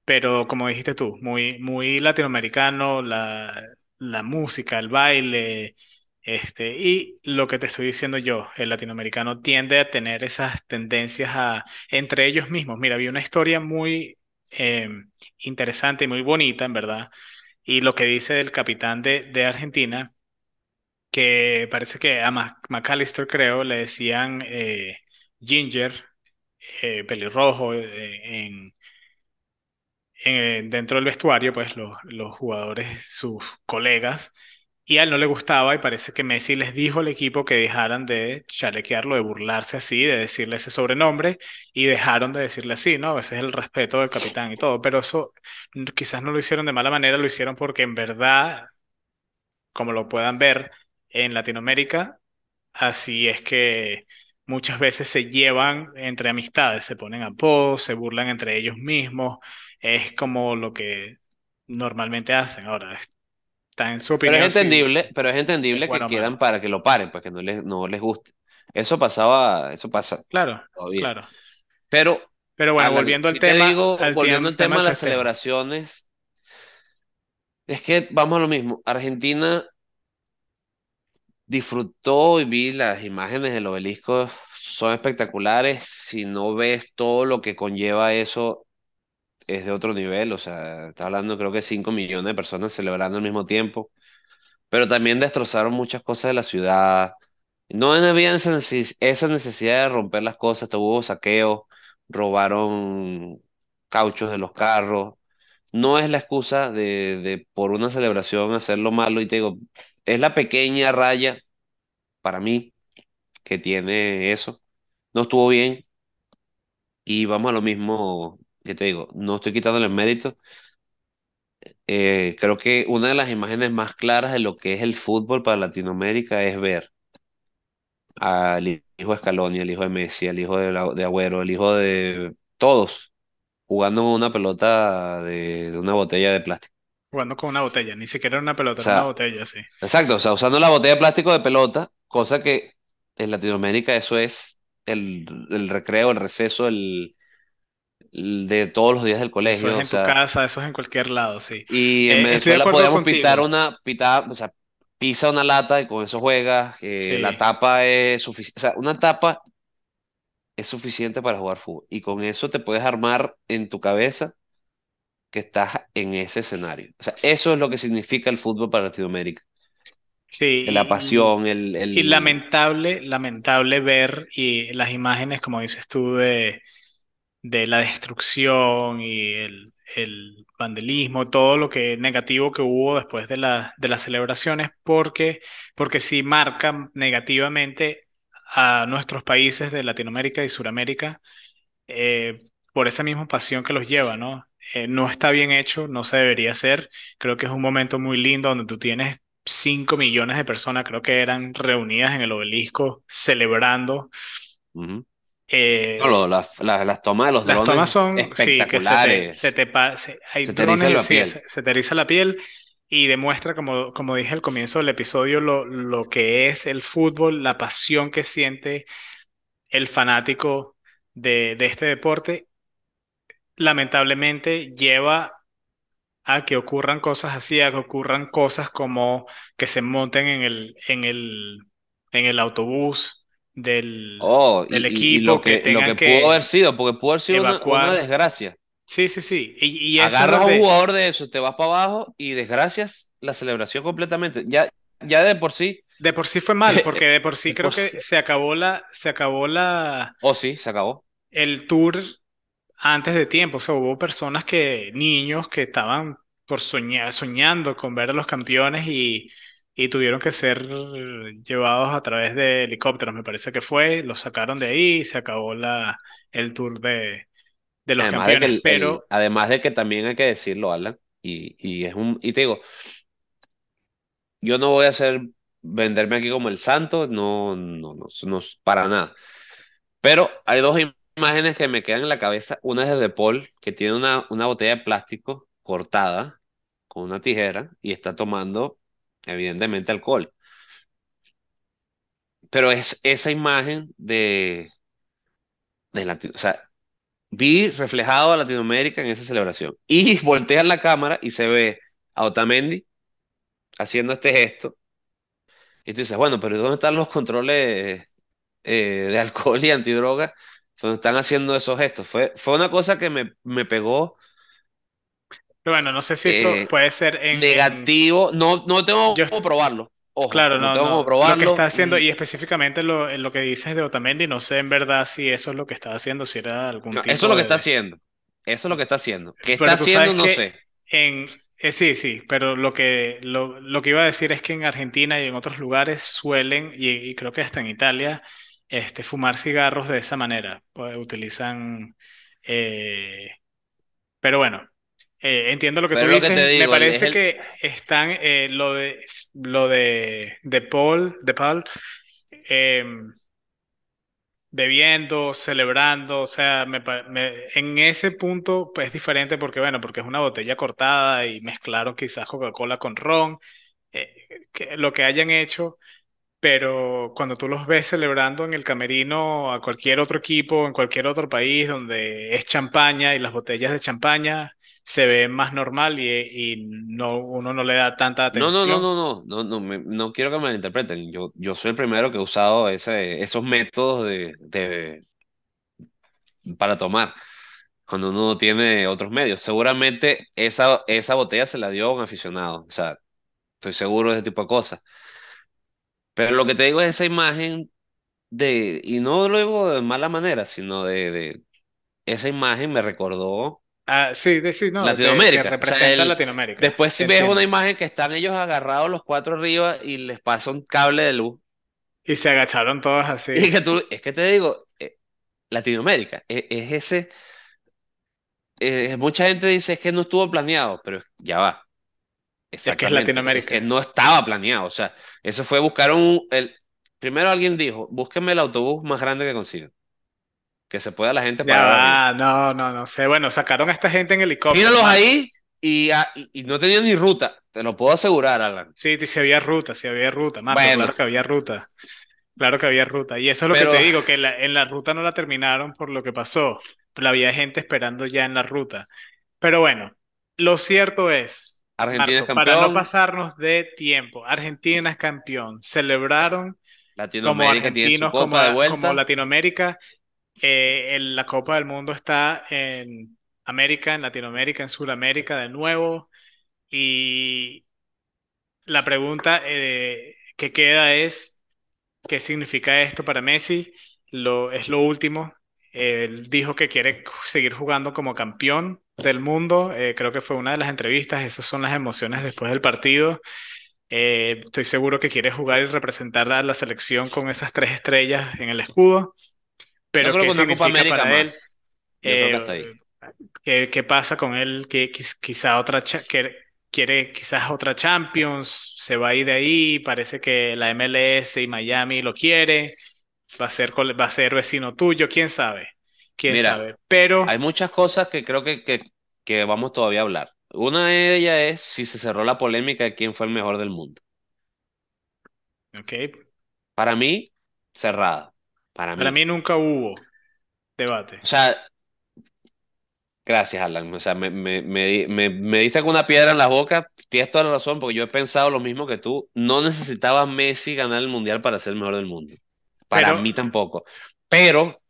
Pero como dijiste tú, muy, muy latinoamericano, la, la música, el baile, este, y lo que te estoy diciendo yo, el latinoamericano tiende a tener esas tendencias a, entre ellos mismos. Mira, vi una historia muy eh, interesante y muy bonita, en verdad, y lo que dice el capitán de, de Argentina, que parece que a McAllister, creo, le decían eh, Ginger, eh, pelirrojo, en en- dentro del vestuario, pues los, los jugadores, sus colegas, y a él no le gustaba y parece que Messi les dijo al equipo que dejaran de chalequearlo, de burlarse así, de decirle ese sobrenombre, y dejaron de decirle así, ¿no? Ese es el respeto del capitán y todo, pero eso quizás no lo hicieron de mala manera, lo hicieron porque en verdad, como lo puedan ver en Latinoamérica, Así es que muchas veces se llevan entre amistades, se ponen apodos, se burlan entre ellos mismos. Es como lo que normalmente hacen. Ahora, está en su pero es opinión si, si entendible, pero es es entendible que bueno quieran para que lo paren, pues que no les, no les guste. Eso pasaba, eso pasa Claro, todavía. claro. Pero Pero bueno, la- volviendo al te tema, digo, al volviendo al tema de las celebraciones, es que vamos a lo mismo. Argentina disfrutó y vi las imágenes del obelisco, son espectaculares. Si no ves todo lo que conlleva eso, es de otro nivel. O sea, está hablando creo que 5 millones de personas celebrando al mismo tiempo. Pero también destrozaron muchas cosas de la ciudad. No había esa neces- esa necesidad de romper las cosas, hubo saqueos, robaron cauchos de los carros. No es la excusa de, de por una celebración hacerlo malo y te digo, es la pequeña raya para mí que tiene eso. No estuvo bien y vamos a lo mismo que te digo, no estoy quitándole el mérito. Eh, creo que una de las imágenes más claras de lo que es el fútbol para Latinoamérica es ver al hijo de Scaloni, al hijo de Messi, al hijo de, la- de Agüero, el hijo de todos jugando con una pelota de, de una botella de plástico. Jugando con una botella, ni siquiera era una O pelota, era una botella, sí. exacto, o sea, usando la botella de plástico de pelota, cosa que en Latinoamérica eso es el, el recreo, el receso, el de todos los días del Eso es colegio, o en tu casa, eso es en cualquier lado, sí. y en Eh, Venezuela podíamos pitar contigo. una, pitar, o sea, pisa una lata y con eso juegas, eh, la tapa es suficiente, o sea, una tapa es suficiente para jugar fútbol. Y con eso te puedes armar en tu cabeza que estás en ese escenario. O sea, eso es lo que significa el fútbol para Latinoamérica. La sí, pasión, el, y, y el... lamentable, lamentable ver y las imágenes, como dices tú, de, de la destrucción y el, el vandalismo, todo lo que negativo que hubo después de, la- de las celebraciones, porque, porque sí marcan negativamente a nuestros países de Latinoamérica y Suramérica eh, por esa misma pasión que los lleva, ¿no? Eh, no está bien hecho, no se debería hacer. Creo que es un momento muy lindo donde tú tienes 5 millones de personas, creo que eran reunidas en el obelisco celebrando. Eh, las, las, las tomas de los las tomas drones son, sí, que se te, se espectaculares. te pa- se- hay Se te eriza drones, la sí, piel. se, se te eriza la piel y demuestra, como, como dije al comienzo del episodio, lo, lo que es el fútbol, la pasión que siente el fanático de, de este deporte. Lamentablemente lleva a que ocurran cosas así, a que ocurran cosas como que se monten en el, en el, en el autobús del, Oh, del y, y lo equipo, que que, lo tengan que pudo haber que sido, porque pudo haber sido una, desgracia. Sí, sí, sí. Y, y Agarras a un jugador de eso, te vas para abajo y desgracias la celebración completamente. Ya, ya de por sí, de por sí fue mal, porque de por sí de por creo que sí- se acabó la, se acabó la, oh sí, se acabó. el tour antes de tiempo. O sea, hubo personas que, niños que estaban por soñar, soñando con ver a los campeones y, y tuvieron que ser llevados a través de helicópteros, me parece que fue, los sacaron de ahí y se acabó la, el tour de, de los Además de campeones. el- Pero, además de que también hay que decirlo, Alan, y, y es un, y te digo, yo no voy a hacer venderme aquí como el santo, no, no, no, no, para nada. Pero hay dos im- imágenes que me quedan en la cabeza. Una es de De Paul, que tiene una, una botella de plástico cortada con una tijera y está tomando, evidentemente, alcohol. Pero es esa imagen de, de Lati- o sea, vi reflejado a Latinoamérica en esa celebración. Y voltean la cámara y se ve a Otamendi haciendo este gesto. Y tú dices, bueno, pero ¿dónde están los controles eh, de alcohol y antidroga? Donde están haciendo esos gestos. Fue, fue una cosa que me, me pegó bueno, no sé si eso eh, puede ser en, en negativo. No, no tengo yo, cómo probarlo. Ojo, claro, no no, tengo cómo no, lo que está probarlo. haciendo y específicamente lo, lo que dices de Otamendi, no sé en verdad si eso es lo que está haciendo, si era algún no, eso es lo que está haciendo. Eso es lo que está haciendo. ¿Qué está Pero haciendo? No que sé. en... eh, sí, sí, pero lo que, lo, lo que iba a decir es que en Argentina y en otros lugares suelen, y, y creo que hasta en Italia, este, fumar cigarros de esa manera. Pues, utilizan... eh, pero bueno, eh, entiendo lo que tú Pero que te dices. Me es parece el... que están eh, lo de, lo de, de Paul, de Paul, em, bebiendo, celebrando, o sea, me, pa- me- en ese punto pues, es diferente porque, bueno, porque es una botella cortada y mezclaron quizás Coca-Cola con ron, eh, que lo que hayan hecho, pero cuando tú los ves celebrando en el camerino a cualquier otro equipo, en cualquier otro país donde es champaña y las botellas de champaña, se ve más normal y, y no, uno no le da tanta No, no, no, atención. no, no, no, no, me- no quiero que me malinterpreten. Yo, yo soy el primero que he usado ese, esos métodos de, de, para tomar cuando uno no tiene otros medios. Seguramente esa, esa botella se la dio a un aficionado. O sea, estoy seguro de ese tipo de cosas. Pero lo que te digo es esa imagen de, y no lo digo de mala manera, sino de, de esa imagen me recordó Ah, sí, de, sí, no, que Latinoamérica. O sea, el, Latinoamérica, después si ves una imagen que están ellos agarrados los cuatro arriba y les pasa un cable de luz. Y se agacharon todos Y así. que tú, es que te digo, eh, Latinoamérica, e- es, ese, eh, mucha gente dice es que no estuvo planeado, pero ya va, Es que es exactamente, es que Latinoamérica. no estaba planeado, o sea, eso fue buscar un, el, primero alguien dijo, búsquenme el autobús más grande que consiga, que se pueda la gente va, no, no, no sé. Bueno, sacaron a esta gente en helicóptero, Míralos ahí y, ah, y, y no tenían ni ruta, te lo puedo asegurar, Alan. Sí, sí había ruta, sí había ruta, Marco, Bueno, claro que había ruta. Claro que había ruta. Y eso es lo que te pero digo, que la- en la ruta no la terminaron por lo que pasó. Pero había gente esperando ya en la ruta. Pero bueno, lo cierto es, Argentina es Marco, para no pasarnos de tiempo, Argentina es campeón. Celebraron como Latinoamérica tiene su argentinos, como, copa de como vuelta, Latinoamérica. Eh, la Copa del Mundo está en América, en Latinoamérica, en Sudamérica de nuevo. Y la pregunta eh, que queda es... ¿Qué significa esto para Messi? Lo, es lo último. Él dijo que quiere seguir jugando como campeón del mundo. Eh, creo que fue una de las entrevistas. Esas son las emociones después del partido. Eh, estoy seguro que quiere jugar y representar a la selección con esas tres estrellas en el escudo. Pero creo ¿qué que una Copa significa América para él? Eh, ¿qué, qué pasa con él? Que quiz- quizá otra que quiere quizás otra Champions, se va a ir de ahí. Parece que la MLS y Miami lo quiere. Va a ser, va a ser vecino tuyo, quién sabe, quién Mira, sabe. Pero, hay muchas cosas que creo que, que, que vamos todavía a hablar. Una de ellas es si se cerró la polémica de quién fue el mejor del mundo. ok, Para mí, cerrada. Para para mí. nunca hubo debate. O sea, gracias, Alan. O sea, me, me, me, me, me diste con una piedra en la boca. Tienes toda la razón, porque yo he pensado lo mismo que tú. No necesitaba Messi ganar el mundial para ser el mejor del mundo. Para Pero, mí tampoco. Pero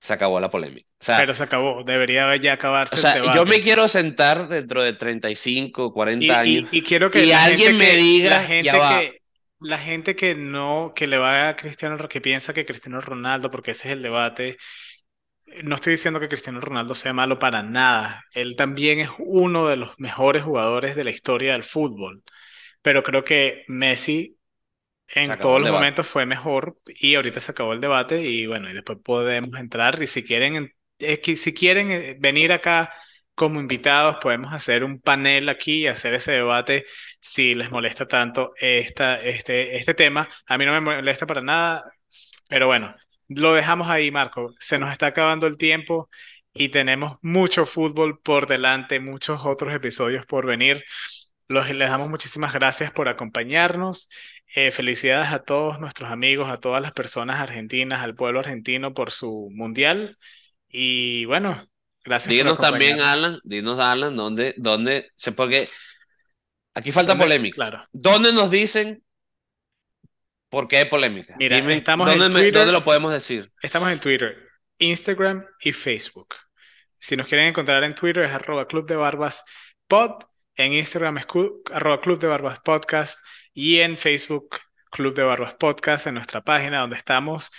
se acabó la polémica. O sea, pero se acabó, debería ya O acabarse el sea, yo me debate. quiero sentar dentro de 35, 40 Y, años y, y quiero que y alguien gente me que, la ya gente va, que, la gente que no, que le va a Cristiano, que piensa que Cristiano Ronaldo, porque ese es el debate, no estoy diciendo que Cristiano Ronaldo sea malo para nada. Él también es uno de los mejores jugadores de la historia del fútbol. Pero creo que Messi en todos los momentos fue mejor y ahorita se acabó el debate y bueno, y después podemos entrar y si quieren, que si quieren eh, venir acá como invitados, podemos hacer un panel aquí y hacer ese debate si les molesta tanto esta, este, este tema. A mí no me molesta para nada, pero bueno, lo dejamos ahí, Marco. Se nos está acabando el tiempo y tenemos mucho fútbol por delante, muchos otros episodios por venir. Los, les damos muchísimas gracias por acompañarnos. Eh, felicidades a todos nuestros amigos, a todas las personas argentinas, al pueblo argentino por su mundial. Y bueno, gracias Díganos también. Alan, dinos, Alan, dónde, dónde, porque aquí falta ¿Dónde? polémica. Claro. ¿Dónde nos dicen por qué hay polémica? Mira, Dime, estamos en ¿dónde, dónde Twitter, lo podemos decir? estamos en Twitter, Instagram y Facebook. Si nos quieren encontrar en Twitter es arroba Club de Barbas Pod, en Instagram es arroba Club de Barbas Podcast y en Facebook Club de Barbas Podcast, en nuestra página donde estamos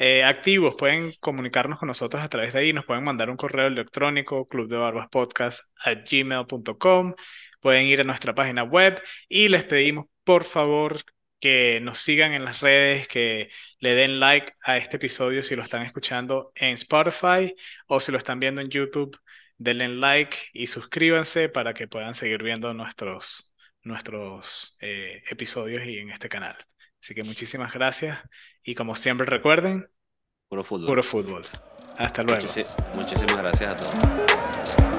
eh, activos. Pueden comunicarnos con nosotros a través de ahí, nos pueden mandar un correo electrónico clubdebarbaspodcast@gmail.com, pueden ir a nuestra página web y les pedimos por favor que nos sigan en las redes, que le den like a este episodio si lo están escuchando en Spotify o si lo están viendo en YouTube, denle like y suscríbanse para que puedan seguir viendo nuestros, nuestros eh, episodios y en este canal. Así que muchísimas gracias y como siempre recuerden, Puro fútbol. puro fútbol. Hasta luego. Muchísi- muchísimas gracias a todos.